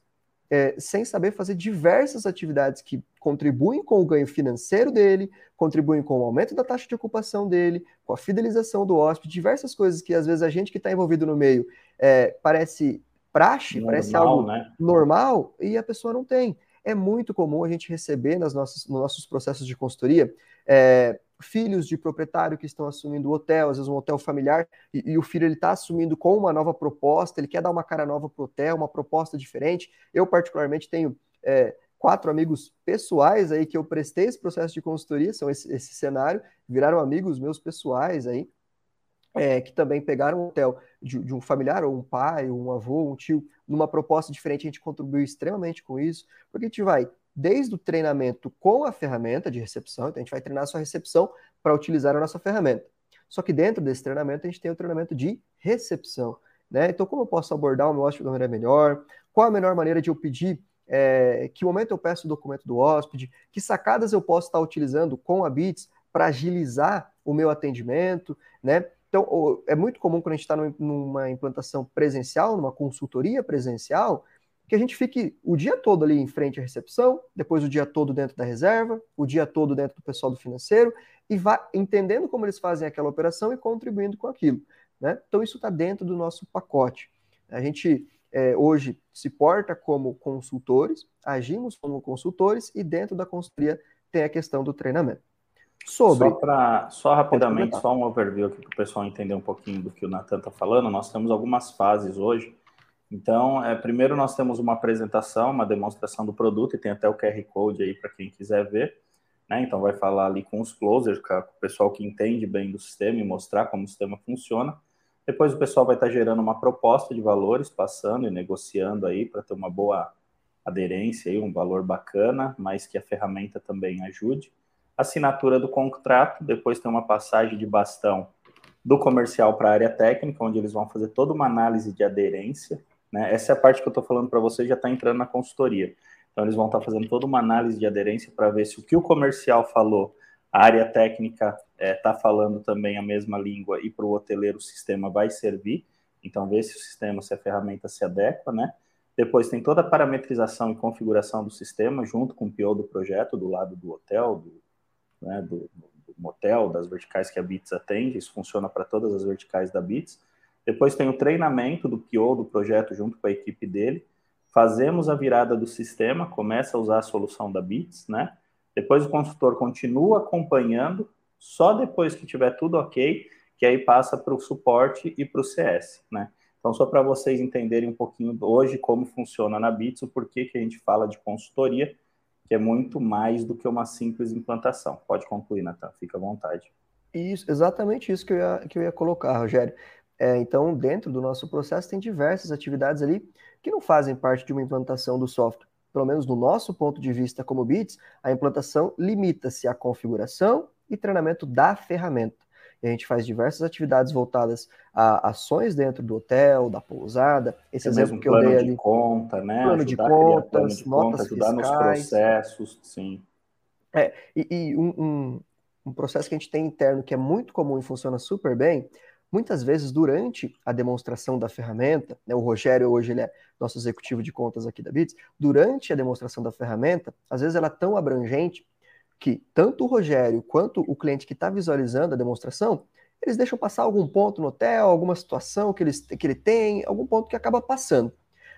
é, sem saber fazer diversas atividades que contribuem com o ganho financeiro dele, contribuem com o aumento da taxa de ocupação dele, com a fidelização do hóspede, diversas coisas que às vezes a gente que está envolvido no meio é, parece praxe, normal, parece algo né? normal, e a pessoa não tem. É muito comum a gente receber nas nossas, nos nossos processos de consultoria é, filhos de proprietário que estão assumindo o hotel, às vezes um hotel familiar, e, e o filho ele está assumindo com uma nova proposta, ele quer dar uma cara nova para o hotel, uma proposta diferente. Eu, particularmente, tenho é, quatro amigos pessoais aí que eu prestei esse processo de consultoria, são esse, esse cenário, viraram amigos meus pessoais aí, é, que também pegaram um hotel de, de, um familiar, ou um pai, ou um avô, um tio, numa proposta diferente, a gente contribuiu extremamente com isso, porque a gente vai desde o treinamento com a ferramenta de recepção, então a gente vai treinar a sua recepção para utilizar a nossa ferramenta. Só que dentro desse treinamento, a gente tem o treinamento de recepção. Né? Então, como eu posso abordar o meu hóspede de maneira melhor? Qual a melhor maneira de eu pedir? É, que momento eu peço o documento do hóspede? Que sacadas eu posso estar utilizando com a Bits para agilizar o meu atendimento? Né? Então, é muito comum quando a gente está numa implantação presencial, numa consultoria presencial, que a gente fique o dia todo ali em frente à recepção, depois o dia todo dentro da reserva, o dia todo dentro do pessoal do financeiro, e vá entendendo como eles fazem aquela operação e contribuindo com aquilo. Né? Então, isso está dentro do nosso pacote. A gente é, hoje se porta como consultores, agimos como consultores, e dentro da consultoria tem a questão do treinamento. Sobre. Só, pra, só rapidamente, só um overview aqui para o pessoal entender um pouquinho do que o Natan está falando. Nós temos algumas fases hoje. Então, é, primeiro nós temos uma apresentação, uma demonstração do produto, e tem até o QR Code aí para quem quiser ver. Né? Então, vai falar ali com os closers, com o pessoal que entende bem do sistema e mostrar como o sistema funciona. Depois o pessoal vai estar tá gerando uma proposta de valores, passando e negociando aí para ter uma boa aderência, aí, um valor bacana, mas que a ferramenta também ajude assinatura do contrato, depois tem uma passagem de bastão do comercial para a área técnica, onde eles vão fazer toda uma análise de aderência. Né? Essa é a parte que eu estou falando para você, já está entrando na consultoria. Então, eles vão estar tá fazendo toda uma análise de aderência para ver se o que o comercial falou, a área técnica está é, falando também a mesma língua e para o hoteleiro o sistema vai servir. Então, ver se o sistema, se a ferramenta se adequa, né? Depois tem toda a parametrização e configuração do sistema, junto com o PO do projeto, do lado do hotel, do, né, do, do motel, das verticais que a Bits atende. Isso funciona para todas as verticais da Bits. Depois tem o treinamento do PO do projeto junto com a equipe dele. Fazemos a virada do sistema, começa a usar a solução da Bits, né? Depois o consultor continua acompanhando, só depois que tiver tudo ok, que aí passa para o suporte e para o CS, né? Então, só para vocês entenderem um pouquinho hoje como funciona na Bits, o porquê que a gente fala de consultoria, que é muito mais do que uma simples implantação. Pode concluir, Natan, fica à vontade. Isso, exatamente isso que eu ia, que eu ia colocar, Rogério. É, então, dentro do nosso processo, tem diversas atividades ali que não fazem parte de uma implantação do software. Pelo menos no nosso ponto de vista como Bits, a implantação limita-se à configuração e treinamento da ferramenta. E a gente faz diversas atividades voltadas a ações dentro do hotel, da pousada. Esse é exemplo que eu dei ali. Conta, né? Plano de contas, plano de notas conta, ajudar fiscais. nos processos, sim. É, e, e um, um, um processo que a gente tem interno que é muito comum e funciona super bem Muitas vezes, durante a demonstração da ferramenta, né, o Rogério hoje ele é nosso executivo de contas aqui da Bits, durante a demonstração da ferramenta, às vezes ela é tão abrangente que tanto o Rogério quanto o cliente que está visualizando a demonstração, eles deixam passar algum ponto no hotel, alguma situação que, eles, que ele tem, algum ponto que acaba passando.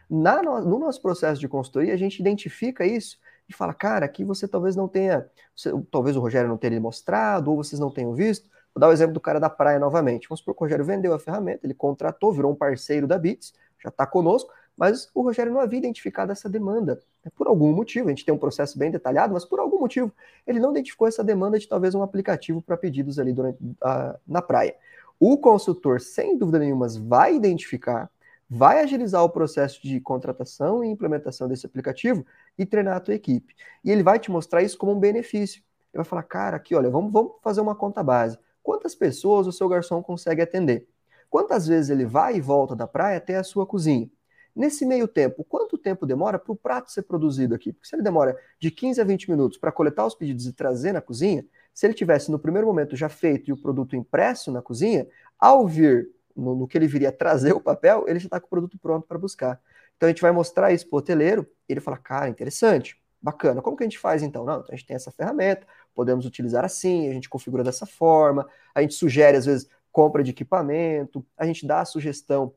Na, no nosso processo de consultoria, a gente identifica isso e fala, cara, aqui você talvez não tenha, você, talvez o Rogério não tenha mostrado, ou vocês não tenham visto, Vou dar o exemplo do cara da praia novamente. Vamos supor que o Rogério vendeu a ferramenta, ele contratou, virou um parceiro da Bits, já está conosco, mas o Rogério não havia identificado essa demanda. Né? Por algum motivo, a gente tem um processo bem detalhado, mas por algum motivo ele não identificou essa demanda de talvez um aplicativo para pedidos ali durante, a, na praia. O consultor, sem dúvida nenhuma, vai identificar, vai agilizar o processo de contratação e implementação desse aplicativo e treinar a tua equipe. E ele vai te mostrar isso como um benefício. Ele vai falar, cara, aqui, olha, vamos, vamos fazer uma conta base. Quantas pessoas o seu garçom consegue atender? Quantas vezes ele vai e volta da praia até a sua cozinha? Nesse meio tempo, quanto tempo demora para o prato ser produzido aqui? Porque se ele demora de 15 a 20 minutos para coletar os pedidos e trazer na cozinha, se ele tivesse no primeiro momento já feito e o produto impresso na cozinha, ao vir no, no que ele viria trazer o papel, ele já está com o produto pronto para buscar. Então a gente vai mostrar isso para o hoteleiro, ele fala, cara, interessante, bacana. Como que a gente faz então? Não, então a gente tem essa ferramenta, podemos utilizar assim, a gente configura dessa forma, a gente sugere, às vezes, compra de equipamento, a gente dá a sugestão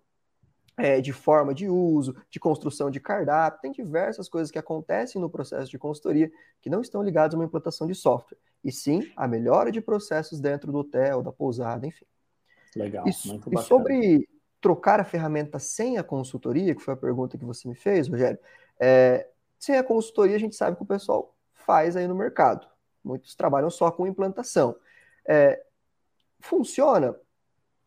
é, de forma de uso, de construção de cardápio, tem diversas coisas que acontecem no processo de consultoria que não estão ligadas a uma implantação de software, e sim a melhora de processos dentro do hotel, da pousada, enfim. Legal, e, muito bacana. E sobre trocar a ferramenta sem a consultoria, que foi a pergunta que você me fez, Rogério, é, sem a consultoria a gente sabe que o pessoal faz aí no mercado. Muitos trabalham só com implantação. É, funciona?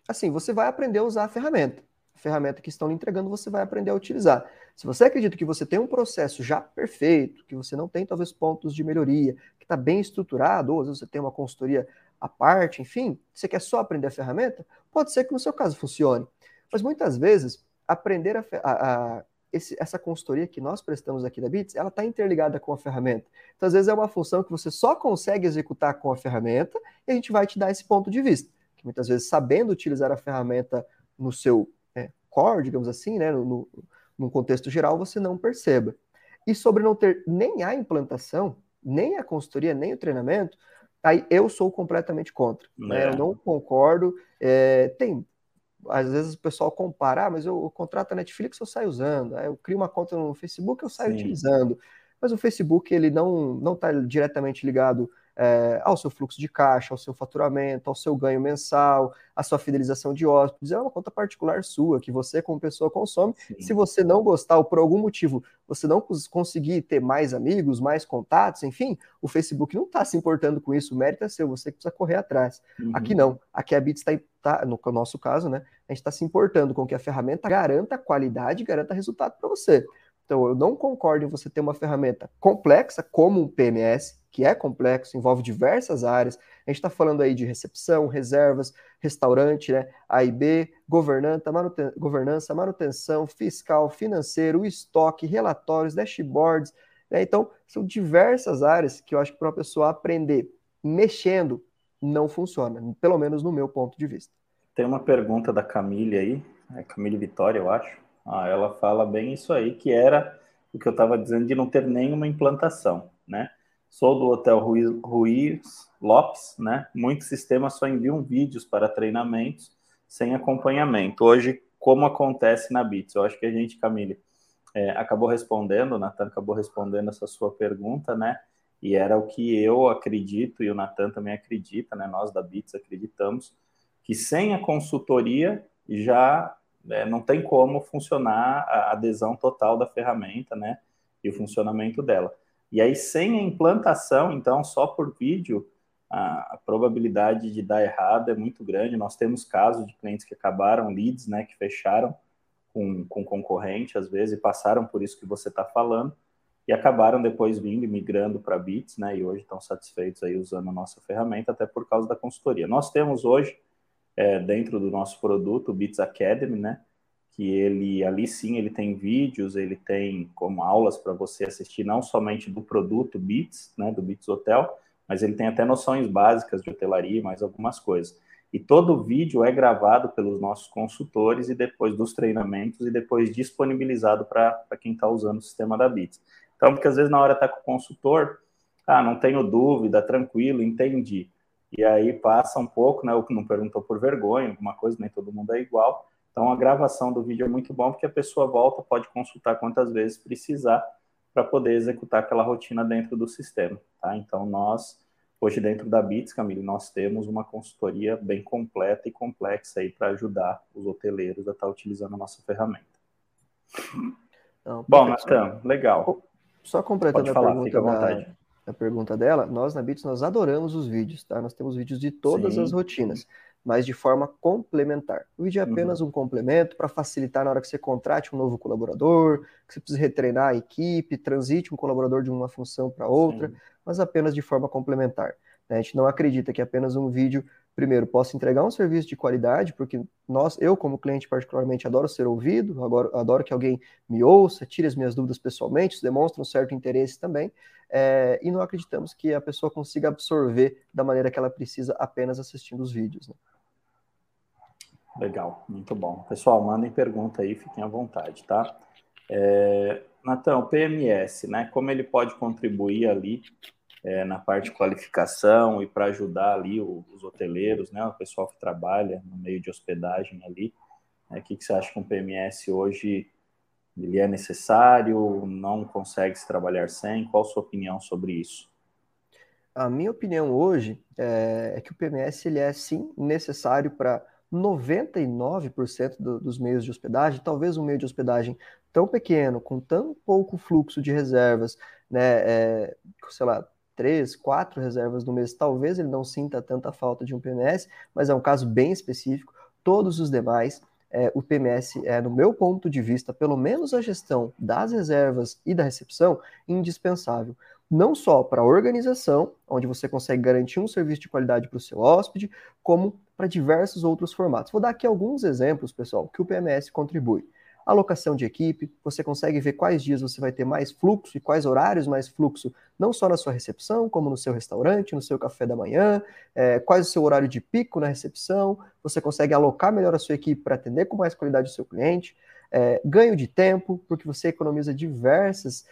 Assim, você vai aprender a usar a ferramenta. A ferramenta que estão lhe entregando, você vai aprender a utilizar. Se você acredita que você tem um processo já perfeito, que você não tem talvez pontos de melhoria, que está bem estruturado, ou às vezes você tem uma consultoria à parte, enfim, você quer só aprender a ferramenta, pode ser que no seu caso funcione. Mas muitas vezes, aprender a, a, a esse, essa consultoria que nós prestamos aqui da Bits, ela está interligada com a ferramenta. Então, às vezes, é uma função que você só consegue executar com a ferramenta e a gente vai te dar esse ponto de vista. Que muitas vezes, sabendo utilizar a ferramenta no seu é, core, digamos assim, né, no, no contexto geral, você não perceba. E sobre não ter nem a implantação, nem a consultoria, nem o treinamento, aí eu sou completamente contra. Né? Eu não concordo. É, tem às vezes o pessoal compara, ah, mas eu, eu contrato a Netflix, eu saio usando, eu crio uma conta no Facebook, eu saio Sim. utilizando. Mas o Facebook ele não não está diretamente ligado é, ao seu fluxo de caixa, ao seu faturamento, ao seu ganho mensal, à sua fidelização de hóspedes. É uma conta particular sua, que você, como pessoa, consome. Sim. Se você não gostar ou por algum motivo você não conseguir ter mais amigos, mais contatos, enfim, o Facebook não está se importando com isso. O mérito é seu, você que precisa correr atrás. Uhum. Aqui não. Aqui a Bits está, tá, no nosso caso, né? A gente está se importando com que a ferramenta garanta qualidade, garanta resultado para você. Então, eu não concordo em você ter uma ferramenta complexa, como um PMS, que é complexo, envolve diversas áreas. A gente está falando aí de recepção, reservas, restaurante, né? A e B, governança, manuten governança, manutenção, fiscal, financeiro, estoque, relatórios, dashboards. Né? Então, são diversas áreas que eu acho que para uma pessoa aprender mexendo não funciona, pelo menos no meu ponto de vista. Tem uma pergunta da Camille aí, é Camille Vitória, eu acho. Ah, ela fala bem isso aí, que era o que eu estava dizendo de não ter nenhuma implantação, né? Sou do Hotel Ruiz, Ruiz Lopes, né? Muitos sistemas só enviam vídeos para treinamentos sem acompanhamento. Hoje, como acontece na Bits? Eu acho que a gente, Camille, é, acabou respondendo, o Natan acabou respondendo essa sua pergunta, né? E era o que eu acredito e o Natan também acredita, né? Nós da Bits acreditamos que sem a consultoria já é, não tem como funcionar a adesão total da ferramenta, né? E o funcionamento dela. E aí, sem a implantação, então, só por vídeo, a, a, probabilidade de dar errado é muito grande. Nós temos casos de clientes que acabaram leads, né, que fecharam com, com concorrente, às vezes, e passaram por isso que você está falando, e acabaram depois vindo e migrando para Bits, né, e hoje estão satisfeitos aí usando a nossa ferramenta, até por causa da consultoria. Nós temos hoje, é, dentro do nosso produto, o Bits Academy, né, que ele, ali sim, ele tem vídeos, ele tem como aulas para você assistir, não somente do produto Bits, né, do Bits Hotel, mas ele tem até noções básicas de hotelaria, mais algumas coisas. E todo o vídeo é gravado pelos nossos consultores e depois dos treinamentos e depois disponibilizado para quem está usando o sistema da Bits. Então, porque às vezes na hora está com o consultor, ah, não tenho dúvida, tranquilo, entendi. E aí passa um pouco, né? O que não perguntou por vergonha, alguma coisa, nem todo mundo é igual. Então a gravação do vídeo é muito bom porque a pessoa volta, pode consultar quantas vezes precisar para poder executar aquela rotina dentro do sistema, tá? Então nós Hoje, dentro da Bits, Camille, nós temos uma consultoria bem completa e complexa aí para ajudar os hoteleiros a estar tá utilizando a nossa ferramenta. Não, Bom, Natan, legal. Só completando falar, a, pergunta da, a pergunta dela, nós na Bits nós adoramos os vídeos, tá? Nós temos vídeos de todas Sim. as rotinas, mas de forma complementar. O vídeo é apenas uhum. um complemento para facilitar na hora que você contrate um novo colaborador, que você precisa retreinar a equipe, transite um colaborador de uma função para outra. Sim mas apenas de forma complementar. Né? A gente não acredita que apenas um vídeo, primeiro, possa entregar um serviço de qualidade, porque nós, eu como cliente particularmente, adoro ser ouvido, adoro, adoro que alguém me ouça, tire as minhas dúvidas pessoalmente, isso demonstra um certo interesse também, é, e não acreditamos que a pessoa consiga absorver da maneira que ela precisa apenas assistindo os vídeos. Né? Legal, muito bom. Pessoal, mandem pergunta aí, fiquem à vontade, tá? É, Natão, o PMS, né? Como ele pode contribuir ali é, na parte de qualificação e para ajudar ali os hoteleiros, né, o pessoal que trabalha no meio de hospedagem ali. Né, o que, que você acha que um PMS hoje ele é necessário, não consegue se trabalhar sem? Qual a sua opinião sobre isso? A minha opinião hoje é, é que o PMS ele é sim necessário para 99% do, dos meios de hospedagem, talvez um meio de hospedagem tão pequeno, com tão pouco fluxo de reservas, né, é, sei lá, três, quatro reservas no mês, talvez ele não sinta tanta falta de um PMS, mas é um caso bem específico. Todos os demais, é, o PMS é, no meu ponto de vista, pelo menos a gestão das reservas e da recepção, indispensável. Não só para a organização, onde você consegue garantir um serviço de qualidade para o seu hóspede, como para diversos outros formatos. Vou dar aqui alguns exemplos, pessoal, que o PMS contribui alocação de equipe, você consegue ver quais dias você vai ter mais fluxo e quais horários mais fluxo, não só na sua recepção, como no seu restaurante, no seu café da manhã, é, quais o seu horário de pico na recepção, você consegue alocar melhor a sua equipe para atender com mais qualidade o seu cliente é, ganho de tempo, porque você economiza diversas,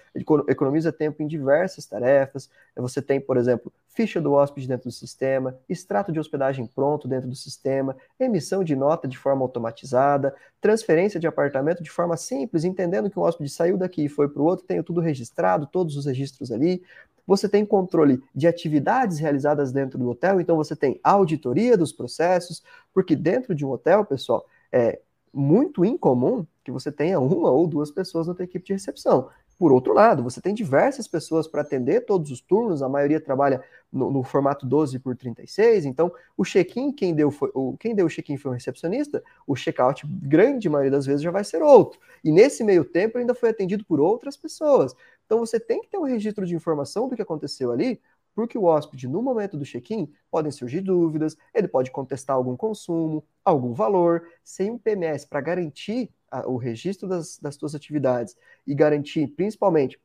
economiza tempo em diversas tarefas. Você tem, por exemplo, ficha do hóspede dentro do sistema, extrato de hospedagem pronto dentro do sistema, emissão de nota de forma automatizada, transferência de apartamento de forma simples, entendendo que o hóspede saiu daqui e foi para o outro, tenho tudo registrado, todos os registros ali. Você tem controle de atividades realizadas dentro do hotel, então você tem auditoria dos processos, porque dentro de um hotel, pessoal, é, muito incomum que você tenha uma ou duas pessoas na tua equipe de recepção. Por outro lado, você tem diversas pessoas para atender todos os turnos, a maioria trabalha no, no formato 12 por 36, então o check-in, quem deu, foi, o, quem deu o check-in foi um recepcionista, o check-out, grande maioria das vezes, já vai ser outro. E nesse meio tempo ainda foi atendido por outras pessoas. Então você tem que ter um registro de informação do que aconteceu ali, porque o hóspede, no momento do check-in, podem surgir dúvidas, ele pode contestar algum consumo, algum valor, sem um PMS para garantir a, o registro das, das suas atividades e garantir, principalmente,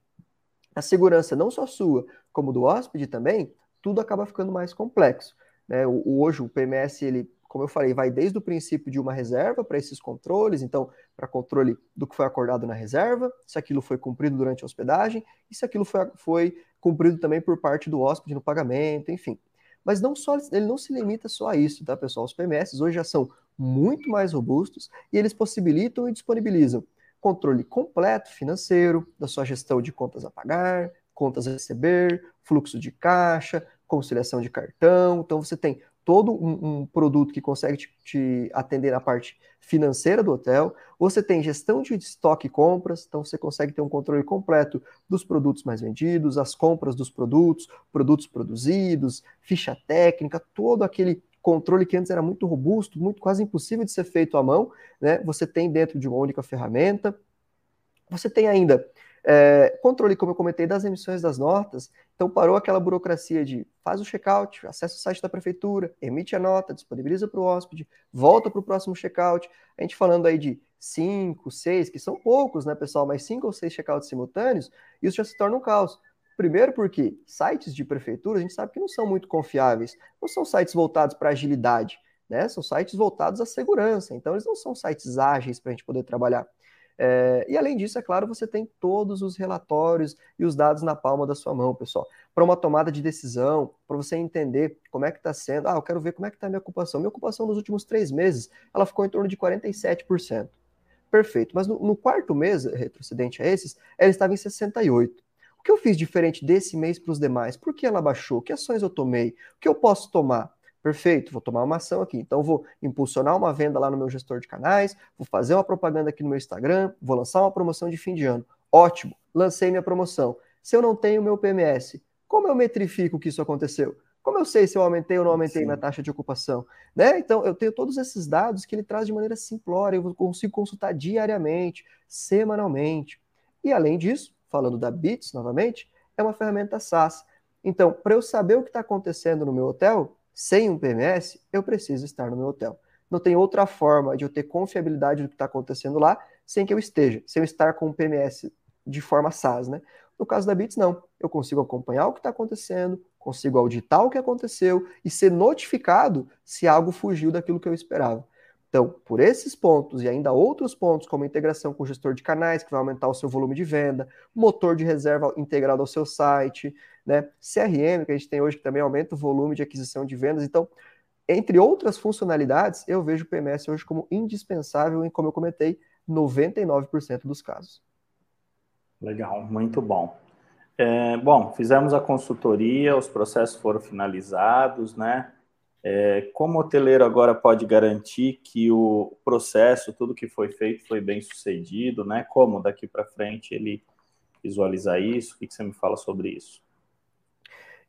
a segurança não só sua, como do hóspede também, tudo acaba ficando mais complexo. Né? O, hoje o PMS, ele, como eu falei, vai desde o princípio de uma reserva para esses controles, então, para controle do que foi acordado na reserva, se aquilo foi cumprido durante a hospedagem, e se aquilo foi, foi cumprido também por parte do hóspede no pagamento, enfim. Mas não só ele não se limita só a isso, tá, pessoal? Os PMS hoje já são muito mais robustos e eles possibilitam e disponibilizam controle completo financeiro da sua gestão de contas a pagar, contas a receber, fluxo de caixa, conciliação de cartão. Então você tem todo um, um produto que consegue te, te, atender na parte financeira do hotel. Você tem gestão de estoque e compras, então você consegue ter um controle completo dos produtos mais vendidos, as compras dos produtos, produtos produzidos, ficha técnica, todo aquele controle que antes era muito robusto, muito quase impossível de ser feito à mão, né? Você tem dentro de uma única ferramenta. Você tem ainda é, controle, como eu comentei, das emissões das notas. Então parou aquela burocracia de faz o check-out, acessa o site da prefeitura, emite a nota, disponibiliza para o hóspede, volta para o próximo check-out. A gente falando aí de cinco, seis, que são poucos, né, pessoal? Mas cinco ou seis check-outs simultâneos, isso já se torna um caos. Primeiro porque sites de prefeitura a gente sabe que não são muito confiáveis, não são sites voltados para agilidade, né? São sites voltados à segurança, então eles não são sites ágeis para a gente poder trabalhar. É, e além disso, é claro, você tem todos os relatórios e os dados na palma da sua mão, pessoal. Para uma tomada de decisão, para você entender como é que está sendo. Ah, eu quero ver como é que está a minha ocupação. Minha ocupação nos últimos três meses, ela ficou em torno de 47%. Perfeito. Mas no, no quarto mês, retrocedente a esses, ela estava em 68%. O que eu fiz diferente desse mês para os demais? Por que ela baixou? Que ações eu tomei? O que eu posso tomar? Perfeito, vou tomar uma ação aqui. Então, vou impulsionar uma venda lá no meu gestor de canais, vou fazer uma propaganda aqui no meu Instagram, vou lançar uma promoção de fim de ano. Ótimo, lancei minha promoção. Se eu não tenho meu PMS, como eu metrifico que isso aconteceu? Como eu sei se eu aumentei ou não aumentei Sim. minha taxa de ocupação? Né? Então, eu tenho todos esses dados que ele traz de maneira simplória, eu consigo consultar diariamente, semanalmente. E além disso, falando da Bits novamente, é uma ferramenta SaaS. Então, para eu saber o que está acontecendo no meu hotel, sem um PMS, eu preciso estar no meu hotel. Não tem outra forma de eu ter confiabilidade do que está acontecendo lá sem que eu esteja, sem eu estar com um PMS de forma SaaS, né? No caso da Bits, não. Eu consigo acompanhar o que está acontecendo, consigo auditar o que aconteceu e ser notificado se algo fugiu daquilo que eu esperava. Então, por esses pontos e ainda outros pontos, como integração com o gestor de canais, que vai aumentar o seu volume de venda, motor de reserva integrado ao seu site, né? CRM, que a gente tem hoje, que também aumenta o volume de aquisição de vendas. Então, entre outras funcionalidades, eu vejo o PMS hoje como indispensável em, como eu comentei, 99% dos casos. Legal, muito bom. É, bom, fizemos a consultoria, os processos foram finalizados, né? É, como hoteleiro agora pode garantir que o processo, tudo que foi feito, foi bem sucedido, né? Como daqui para frente ele visualizar isso? O que, você me fala sobre isso?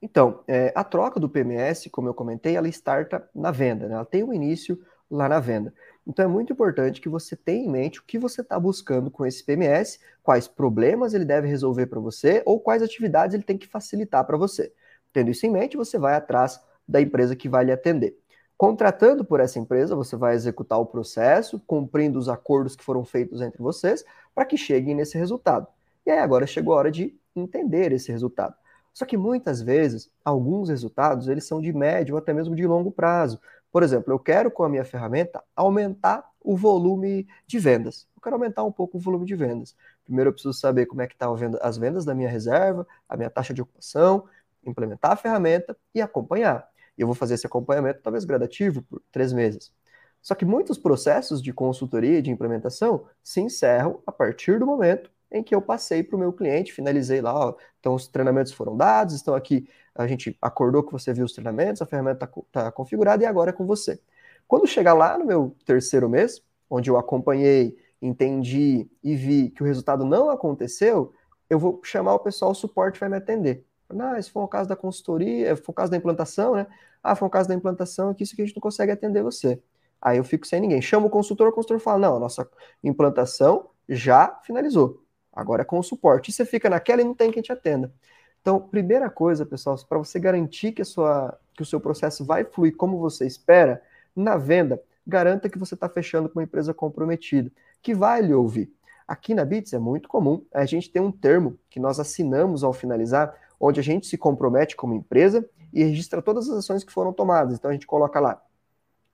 Então, é, a troca do PMS, como eu comentei, ela starta na venda, né? ela tem um início lá na venda. Então é muito importante que você tenha em mente o que você está buscando com esse PMS, quais problemas ele deve resolver para você ou quais atividades ele tem que facilitar para você. Tendo isso em mente, você vai atrás da empresa que vai lhe atender. Contratando por essa empresa, você vai executar o processo, cumprindo os acordos que foram feitos entre vocês, para que cheguem nesse resultado. E aí agora chegou a hora de entender esse resultado. Só que muitas vezes, alguns resultados, eles são de médio ou até mesmo de longo prazo. Por exemplo, eu quero com a minha ferramenta aumentar o volume de vendas. Eu quero aumentar um pouco o volume de vendas. Primeiro eu preciso saber como é que estão tá as vendas da minha reserva, a minha taxa de ocupação, implementar a ferramenta e acompanhar. E eu vou fazer esse acompanhamento, talvez gradativo, por três meses. Só que muitos processos de consultoria e de implementação se encerram a partir do momento em que eu passei para o meu cliente, finalizei lá, ó, então os treinamentos foram dados, estão aqui, a gente acordou que você viu os treinamentos, a ferramenta está tá configurada e agora é com você. Quando chegar lá no meu terceiro mês, onde eu acompanhei, entendi e vi que o resultado não aconteceu, eu vou chamar o pessoal, o suporte vai me atender. Ah, se for o caso da consultoria, se for o caso da implantação, né? Ah, foi um caso da implantação que isso que a gente não consegue atender você. Aí eu fico sem ninguém. Chamo o consultor, o consultor fala: não, a nossa implantação já finalizou. Agora é com o suporte. E você fica naquela e não tem quem te atenda. Então, primeira coisa, pessoal, para você garantir que, sua, que o seu processo vai fluir como você espera, na venda, garanta que você está fechando com uma empresa comprometida, que vai lhe ouvir. Aqui na Bits é muito comum a gente ter um termo que nós assinamos ao finalizar, onde a gente se compromete como empresa e registra todas as ações que foram tomadas. Então a gente coloca lá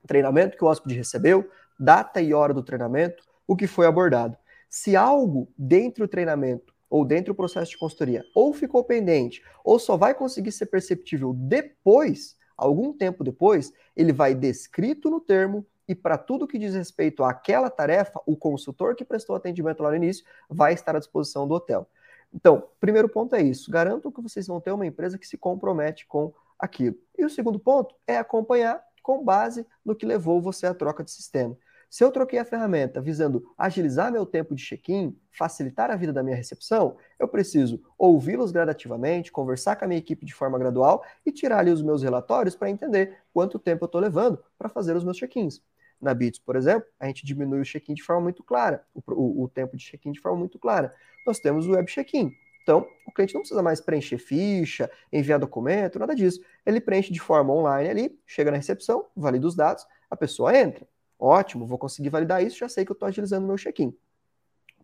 treinamento que o hóspede recebeu, data e hora do treinamento, o que foi abordado. Se algo dentro do treinamento ou dentro do processo de consultoria ou ficou pendente ou só vai conseguir ser perceptível depois, algum tempo depois, ele vai descrito no termo e para tudo que diz respeito àquela tarefa, o consultor que prestou atendimento lá no início vai estar à disposição do hotel. Então, primeiro ponto é isso. Garanto que vocês vão ter uma empresa que se compromete com aquilo. E o segundo ponto é acompanhar com base no que levou você à troca de sistema. Se eu troquei a ferramenta visando agilizar meu tempo de check-in, facilitar a vida da minha recepção, eu preciso ouvi-los gradativamente, conversar com a minha equipe de forma gradual e tirar ali os meus relatórios para entender quanto tempo eu estou levando para fazer os meus check-ins. Na Bits, por exemplo, a gente diminui o check-in de forma muito clara, o, o, o tempo de check-in de forma muito clara. Nós temos o web check-in. Então, o cliente não precisa mais preencher ficha, enviar documento, nada disso. Ele preenche de forma online ali, chega na recepção, valida os dados, a pessoa entra. Ótimo, vou conseguir validar isso, já sei que eu estou agilizando meu check-in.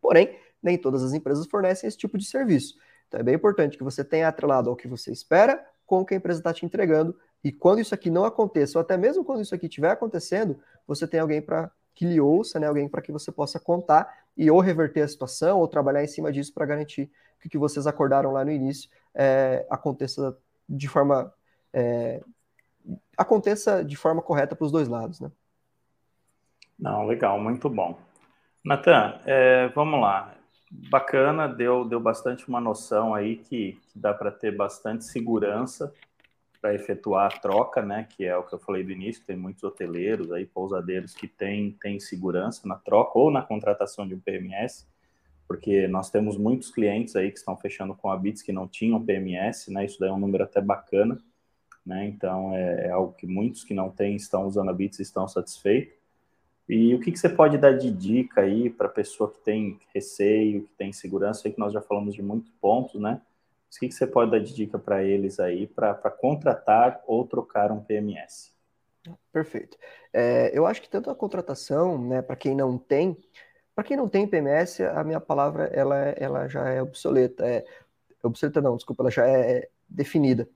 Porém, nem todas as empresas fornecem esse tipo de serviço. Então é bem importante que você tenha atrelado ao que você espera com o que a empresa está te entregando. E quando isso aqui não aconteça, ou até mesmo quando isso aqui estiver acontecendo, você tem alguém para que lhe ouça, né? alguém para que você possa contar e ou reverter a situação ou trabalhar em cima disso para garantir que o que vocês acordaram lá no início é, aconteça de forma é, aconteça de forma correta para os dois lados, né? Não, legal, muito bom. Natan, é, vamos lá. Bacana, deu, deu bastante uma noção aí que, que dá para ter bastante segurança para efetuar a troca, né? Que é o que eu falei do início, tem muitos hoteleiros aí, pousadeiros que têm, têm segurança na troca ou na contratação de um PMS, porque nós temos muitos clientes aí que estão fechando com a Bits que não tinham PMS, né? Isso daí é um número até bacana, né? Então é, é algo que muitos que não têm estão usando a Bits e estão satisfeitos. E o que, que você pode dar de dica aí para pessoa que tem receio, que tem segurança? Sei que nós já falamos de muitos pontos, né? O que, que você pode dar de dica para eles aí para contratar ou trocar um PMS? Perfeito. É, eu acho que tanto a contratação, né, para quem não tem, para quem não tem PMS, a minha palavra ela, ela já é obsoleta. É, obsoleta não, desculpa, ela já é definida.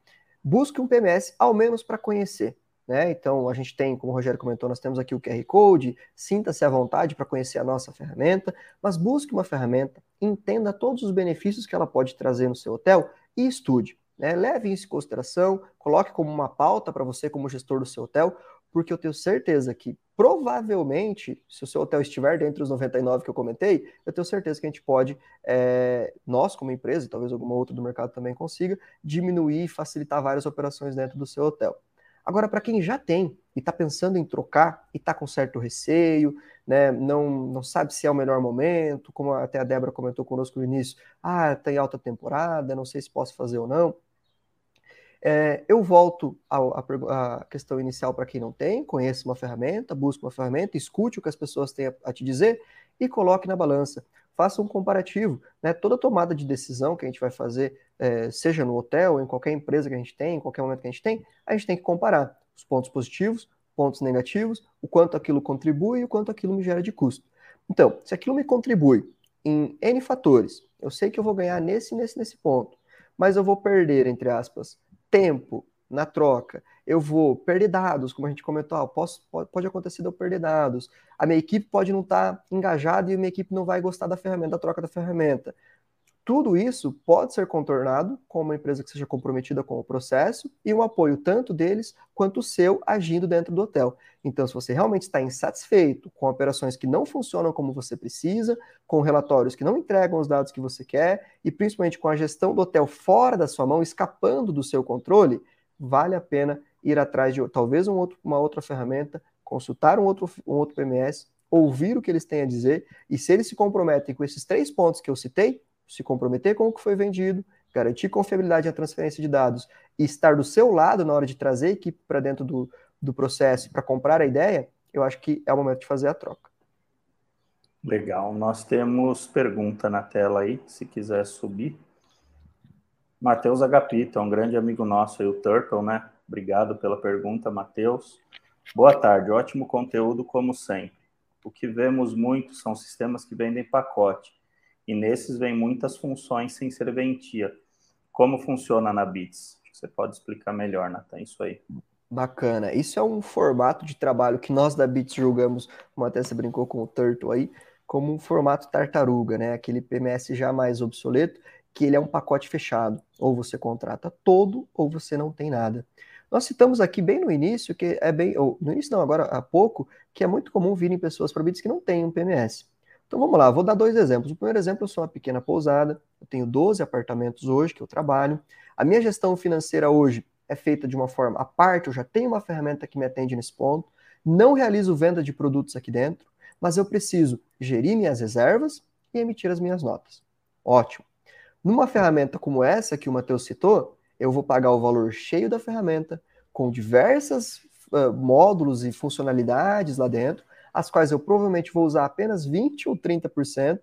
Busque um PMS ao menos para conhecer. Né? Então, a gente tem, como o Rogério comentou, nós temos aqui o QR Code, sinta-se à vontade para conhecer a nossa ferramenta, mas busque uma ferramenta, entenda todos os benefícios que ela pode trazer no seu hotel e estude. Né? Leve isso em consideração, coloque como uma pauta para você, como gestor do seu hotel, porque eu tenho certeza que, provavelmente, se o seu hotel estiver dentro dos 99 que eu comentei, eu tenho certeza que a gente pode, é, nós como empresa, e talvez alguma outra do mercado também consiga, diminuir e facilitar várias operações dentro do seu hotel. Agora, para quem já tem e está pensando em trocar e está com certo receio, né, não, não sabe se é o melhor momento, como até a Débora comentou conosco no início, ah, está em alta temporada, não sei se posso fazer ou não. É, eu volto à, questão inicial para quem não tem, conheça uma ferramenta, busque uma ferramenta, escute o que as pessoas têm a, a te dizer e coloque na balança faça um comparativo. Né? Toda tomada de decisão que a gente vai fazer, é, seja no hotel, em qualquer empresa que a gente tem, em qualquer momento que a gente tem, a gente tem que comparar os pontos positivos, pontos negativos, o quanto aquilo contribui e o quanto aquilo me gera de custo. Então, se aquilo me contribui em N fatores, eu sei que eu vou ganhar nesse, nesse, nesse ponto, mas eu vou perder, entre aspas, tempo na troca, eu vou perder dados, como a gente comentou, ah, posso, pode, pode acontecer de eu perder dados, a minha equipe pode não estar tá engajada e a minha equipe não vai gostar da ferramenta, da troca da ferramenta. Tudo isso pode ser contornado com uma empresa que seja comprometida com o processo e um apoio tanto deles quanto o seu agindo dentro do hotel. Então, se você realmente está insatisfeito com operações que não funcionam como você precisa, com relatórios que não entregam os dados que você quer e principalmente com a gestão do hotel fora da sua mão, escapando do seu controle, vale a pena ir atrás de talvez um outro, uma outra ferramenta, consultar um outro, um outro PMS, ouvir o que eles têm a dizer, e se eles se comprometem com esses três pontos que eu citei, se comprometer com o que foi vendido, garantir confiabilidade na transferência de dados e estar do seu lado na hora de trazer a equipe para dentro do, do processo para comprar a ideia, eu acho que é o momento de fazer a troca. Legal, nós temos pergunta na tela aí, se quiser subir. Matheus Agapito, é um grande amigo nosso aí, o Turtle, né? Obrigado pela pergunta, Matheus. Boa tarde, ótimo conteúdo como sempre. O que vemos muito são sistemas que vendem pacote, e nesses vem muitas funções sem serventia. Como funciona na Bits? Você pode explicar melhor, Nathan, isso aí. Bacana. Isso é um formato de trabalho que nós da Bits julgamos, como até você brincou com o Turtle aí, como um formato tartaruga, né? Aquele PMS já mais obsoleto, que ele é um pacote fechado. Ou você contrata todo, ou você não tem nada. Nós citamos aqui bem no início, que é bem. Ou, no início não, agora há pouco, que é muito comum virem pessoas para Bits que não têm um PMS. Então vamos lá, vou dar dois exemplos. O primeiro exemplo, eu sou uma pequena pousada, eu tenho 12 apartamentos hoje que eu trabalho. A minha gestão financeira hoje é feita de uma forma à parte, eu já tenho uma ferramenta que me atende nesse ponto, não realizo venda de produtos aqui dentro, mas eu preciso gerir minhas reservas e emitir as minhas notas. Ótimo. Numa ferramenta como essa que o Matheus citou, eu vou pagar o valor cheio da ferramenta, com diversos uh, módulos e funcionalidades lá dentro, as quais eu provavelmente vou usar apenas 20 ou 30%,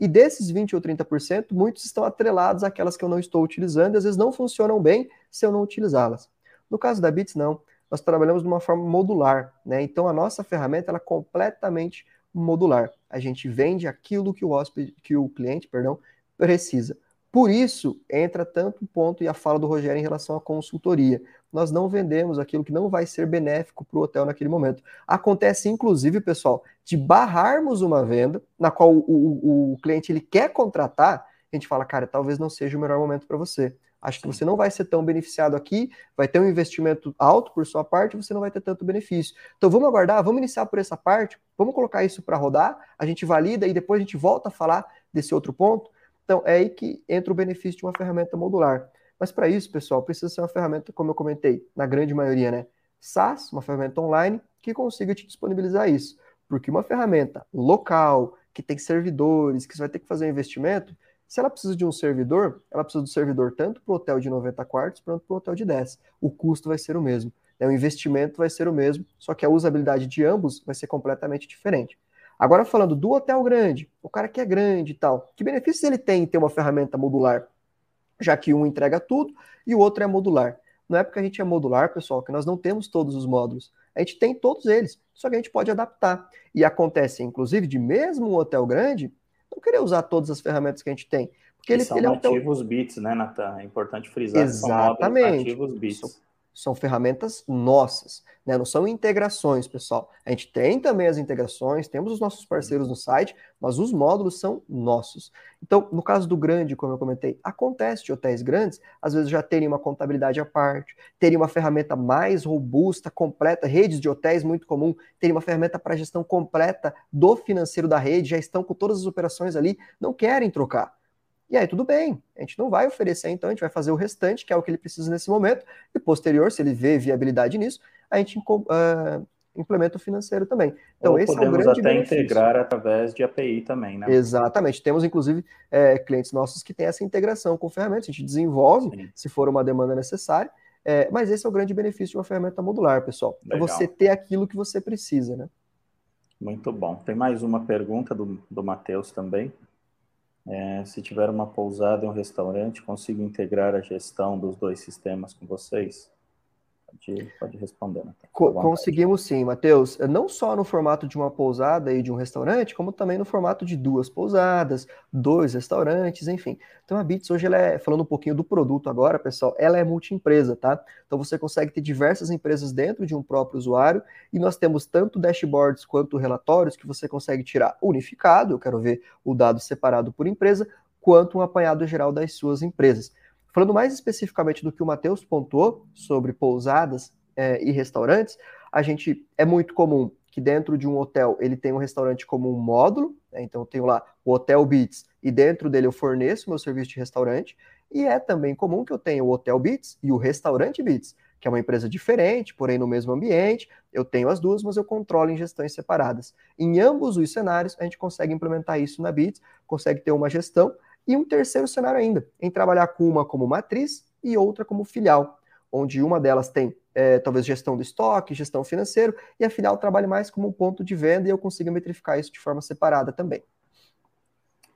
e desses 20 ou 30%, muitos estão atrelados àquelas que eu não estou utilizando e às vezes não funcionam bem se eu não utilizá-las. No caso da Bits, não. Nós trabalhamos de uma forma modular, né? Então a nossa ferramenta ela é completamente modular. A gente vende aquilo que o hóspede, que o cliente, perdão, precisa. Por isso, entra tanto o ponto e a fala do Rogério em relação à consultoria. Nós não vendemos aquilo que não vai ser benéfico para o hotel naquele momento. Acontece, inclusive, pessoal, de barrarmos uma venda na qual o, o, o cliente ele quer contratar, a gente fala, cara, talvez não seja o melhor momento para você. Acho que você não vai ser tão beneficiado aqui, vai ter um investimento alto por sua parte, você não vai ter tanto benefício. Então vamos aguardar, vamos iniciar por essa parte, vamos colocar isso para rodar, a gente valida e depois a gente volta a falar desse outro ponto. Então, é aí que entra o benefício de uma ferramenta modular. Mas para isso, pessoal, precisa ser uma ferramenta, como eu comentei, na grande maioria, né? SaaS, uma ferramenta online que consiga te disponibilizar isso. Porque uma ferramenta local, que tem servidores, que você vai ter que fazer um investimento, se ela precisa de um servidor, ela precisa do servidor tanto para o hotel de 90 quartos quanto para o hotel de 10. O custo vai ser o mesmo. Né? O investimento vai ser o mesmo, só que a usabilidade de ambos vai ser completamente diferente. Agora falando do hotel grande, o cara que é grande e tal, que benefícios ele tem em ter uma ferramenta modular? Já que um entrega tudo e o outro é modular. Não é porque a gente é modular, pessoal, que nós não temos todos os módulos. A gente tem todos eles, só que a gente pode adaptar. E acontece, inclusive, de mesmo um hotel grande, não querer usar todas as ferramentas que a gente tem. Porque ele, são ele é um nativos hotel... bits, né, Natan? É importante frisar Exatamente. são nativos bits são ferramentas nossas, né? não são integrações, pessoal. A gente tem também as integrações, temos os nossos parceiros no site, mas os módulos são nossos. Então, no caso do grande, como eu comentei, acontece de hotéis grandes, às vezes já terem uma contabilidade à parte, terem uma ferramenta mais robusta, completa, redes de hotéis muito comum, terem uma ferramenta para gestão completa do financeiro da rede, já estão com todas as operações ali, não querem trocar. E aí, tudo bem, a gente não vai oferecer, então, a gente vai fazer o restante, que é o que ele precisa nesse momento, e posterior, se ele vê viabilidade nisso, a gente uh, implementa o financeiro também. Então, Ou esse podemos é um grande até benefício. integrar através de API também, né? Exatamente. Temos, inclusive, é, clientes nossos que têm essa integração com ferramentas, a gente desenvolve, Sim. se for uma demanda necessária, é, mas esse é o grande benefício de uma ferramenta modular, pessoal. É Legal. É você ter aquilo que você precisa, né? Muito bom. Tem mais uma pergunta do, do Matheus também. É, se tiver uma pousada e um restaurante, consigo integrar a gestão dos dois sistemas com vocês? Pode, pode responder. Né? Conseguimos sim, Matheus. Não só no formato de uma pousada e de um restaurante, como também no formato de duas pousadas, dois restaurantes, enfim. Então a Bits hoje, ela é, falando um pouquinho do produto agora, pessoal, ela é multi-empresa, tá? Então você consegue ter diversas empresas dentro de um próprio usuário e nós temos tanto dashboards quanto relatórios que você consegue tirar unificado, eu quero ver o dado separado por empresa, quanto um apanhado geral das suas empresas. Falando mais especificamente do que o Matheus pontuou sobre pousadas é, e restaurantes, a gente é muito comum que dentro de um hotel ele tem um restaurante como um módulo, né? então eu tenho lá o Hotel Beats e dentro dele eu forneço meu serviço de restaurante, e é também comum que eu tenha o Hotel Beats e o Restaurante Beats, que é uma empresa diferente, porém no mesmo ambiente, eu tenho as duas, mas eu controlo em gestões separadas. Em ambos os cenários, a gente consegue implementar isso na Beats, consegue ter uma gestão, e um terceiro cenário ainda, em trabalhar com uma como matriz e outra como filial, onde uma delas tem é, talvez gestão do estoque, gestão financeiro, e a filial trabalha mais como um ponto de venda e eu consigo metrificar isso de forma separada também.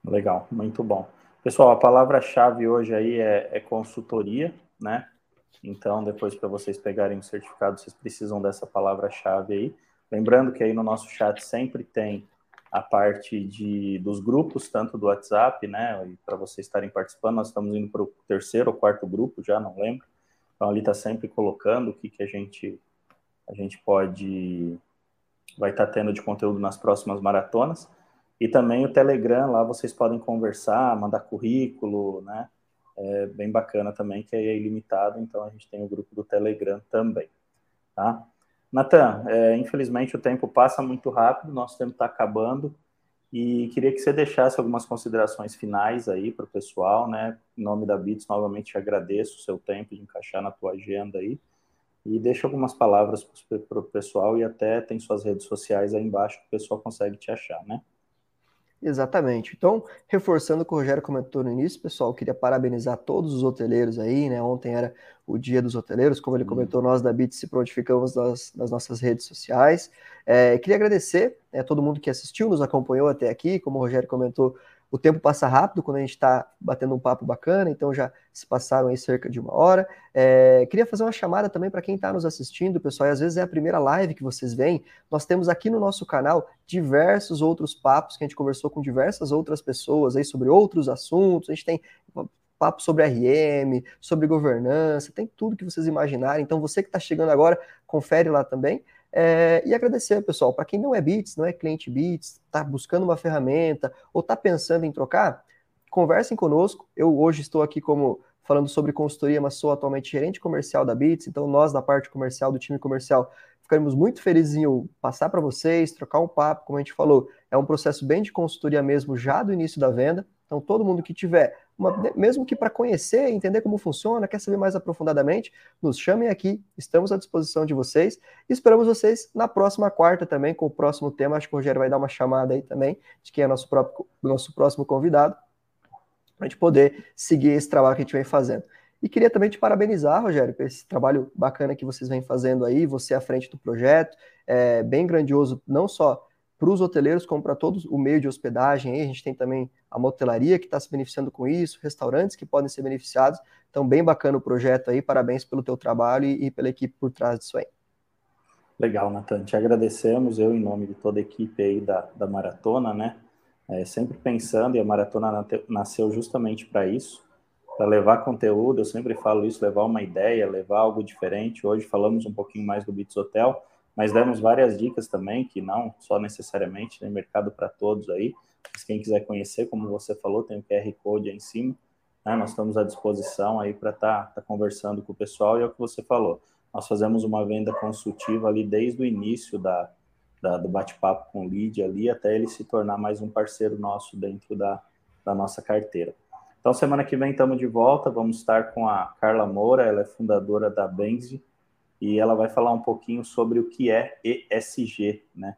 Legal, muito bom. Pessoal, a palavra-chave hoje aí é, é consultoria, né? Então, depois para vocês pegarem o certificado, vocês precisam dessa palavra-chave aí. Lembrando que aí no nosso chat sempre tem a parte de, dos grupos, tanto do WhatsApp, né? E para vocês estarem participando, nós estamos indo para o terceiro ou quarto grupo, já não lembro. Então ali está sempre colocando o que, que a gente a gente pode vai estar tá tendo de conteúdo nas próximas maratonas. E também o Telegram, lá vocês podem conversar, mandar currículo, né? É bem bacana também, que é ilimitado, então a gente tem o grupo do Telegram também, tá? Natan, é, infelizmente o tempo passa muito rápido, nosso tempo está acabando, e queria que você deixasse algumas considerações finais aí para o pessoal, né? Em nome da Bits, novamente te agradeço o seu tempo de encaixar na tua agenda aí. E deixa algumas palavras para o pessoal e até tem suas redes sociais aí embaixo que o pessoal consegue te achar, né? Exatamente. Então, reforçando o que o Rogério comentou no início, pessoal, queria parabenizar todos os hoteleiros aí, né? Ontem era o dia dos hoteleiros, como ele uhum. comentou, nós da BIT se prontificamos nas, nas nossas redes sociais. É, queria agradecer a né, todo mundo que assistiu, nos acompanhou até aqui, como o Rogério comentou, o tempo passa rápido quando a gente está batendo um papo bacana, então já se passaram aí cerca de uma hora. É, queria fazer uma chamada também para quem está nos assistindo, pessoal, e às vezes é a primeira live que vocês veem. Nós temos aqui no nosso canal diversos outros papos que a gente conversou com diversas outras pessoas aí sobre outros assuntos. A gente tem papo sobre RM, sobre governança, tem tudo que vocês imaginarem. Então, você que está chegando agora, confere lá também. É, e agradecer, pessoal, para quem não é Bits, não é cliente Bits, está buscando uma ferramenta ou está pensando em trocar, conversem conosco. Eu hoje estou aqui como falando sobre consultoria, mas sou atualmente gerente comercial da Bits, então nós da parte comercial, do time comercial, ficaremos muito felizes em passar para vocês, trocar um papo, como a gente falou, é um processo bem de consultoria mesmo já do início da venda. Então, todo mundo que tiver, uma, mesmo que para conhecer, entender como funciona, quer saber mais aprofundadamente, nos chamem aqui, estamos à disposição de vocês. Esperamos vocês na próxima quarta também, com o próximo tema. Acho que o Rogério vai dar uma chamada aí também, de quem é nosso, próprio, nosso próximo convidado, para a gente poder seguir esse trabalho que a gente vem fazendo. E queria também te parabenizar, Rogério, por esse trabalho bacana que vocês vêm fazendo aí, você à frente do projeto, é bem grandioso, não só para os hoteleiros, como para todos o meio de hospedagem. Aí a gente tem também a motelaria que está se beneficiando com isso, restaurantes que podem ser beneficiados. Então, bem bacana o projeto aí. Parabéns pelo teu trabalho e, e pela equipe por trás disso aí. Legal, Natan. Te agradecemos, eu em nome de toda a equipe aí da, da Maratona, né? É, sempre pensando, e a Maratona nasceu justamente para isso, para levar conteúdo, eu sempre falo isso, levar uma ideia, levar algo diferente. Hoje falamos um pouquinho mais do Bits Hotel, mas demos várias dicas também, que não só necessariamente tem mercado para todos aí, mas quem quiser conhecer, como você falou, tem o QR Code aí em cima, né? nós estamos à disposição aí para estar tá, tá conversando com o pessoal, e é o que você falou, nós fazemos uma venda consultiva ali desde o início da, da do bate-papo com o lead ali, até ele se tornar mais um parceiro nosso dentro da, da nossa carteira. Então, semana que vem estamos de volta, vamos estar com a Carla Moura, ela é fundadora da Benzi, e ela vai falar um pouquinho sobre o que é ESG, né?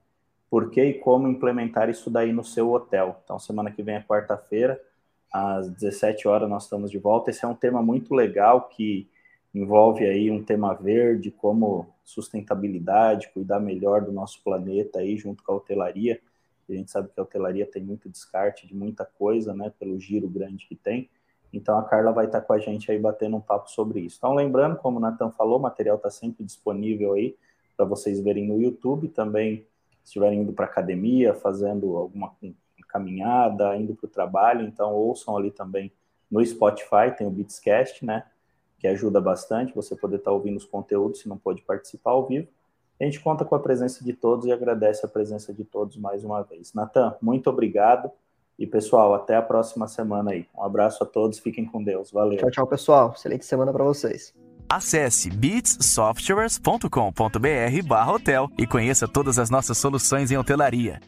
Por que e como implementar isso daí no seu hotel. Então, semana que vem é quarta-feira, às 17 horas nós estamos de volta. Esse é um tema muito legal que envolve aí um tema verde, como sustentabilidade, cuidar melhor do nosso planeta aí junto com a hotelaria. A gente sabe que a hotelaria tem muito descarte de muita coisa, né, pelo giro grande que tem. Então a Carla vai estar com a gente aí batendo um papo sobre isso. Então, lembrando, como o Natan falou, o material está sempre disponível aí para vocês verem no YouTube. Também, se estiverem indo para academia, fazendo alguma caminhada, indo para o trabalho, então ouçam ali também no Spotify, tem o Beatscast, né? Que ajuda bastante você poder estar tá ouvindo os conteúdos se não pode participar ao vivo. A gente conta com a presença de todos e agradece a presença de todos mais uma vez. Natan, muito obrigado. E, pessoal, até a próxima semana aí. Um abraço a todos, fiquem com Deus. Valeu. Tchau, tchau, pessoal. Excelente semana para vocês. Acesse beatssoftwares.com.br hotel e conheça todas as nossas soluções em hotelaria.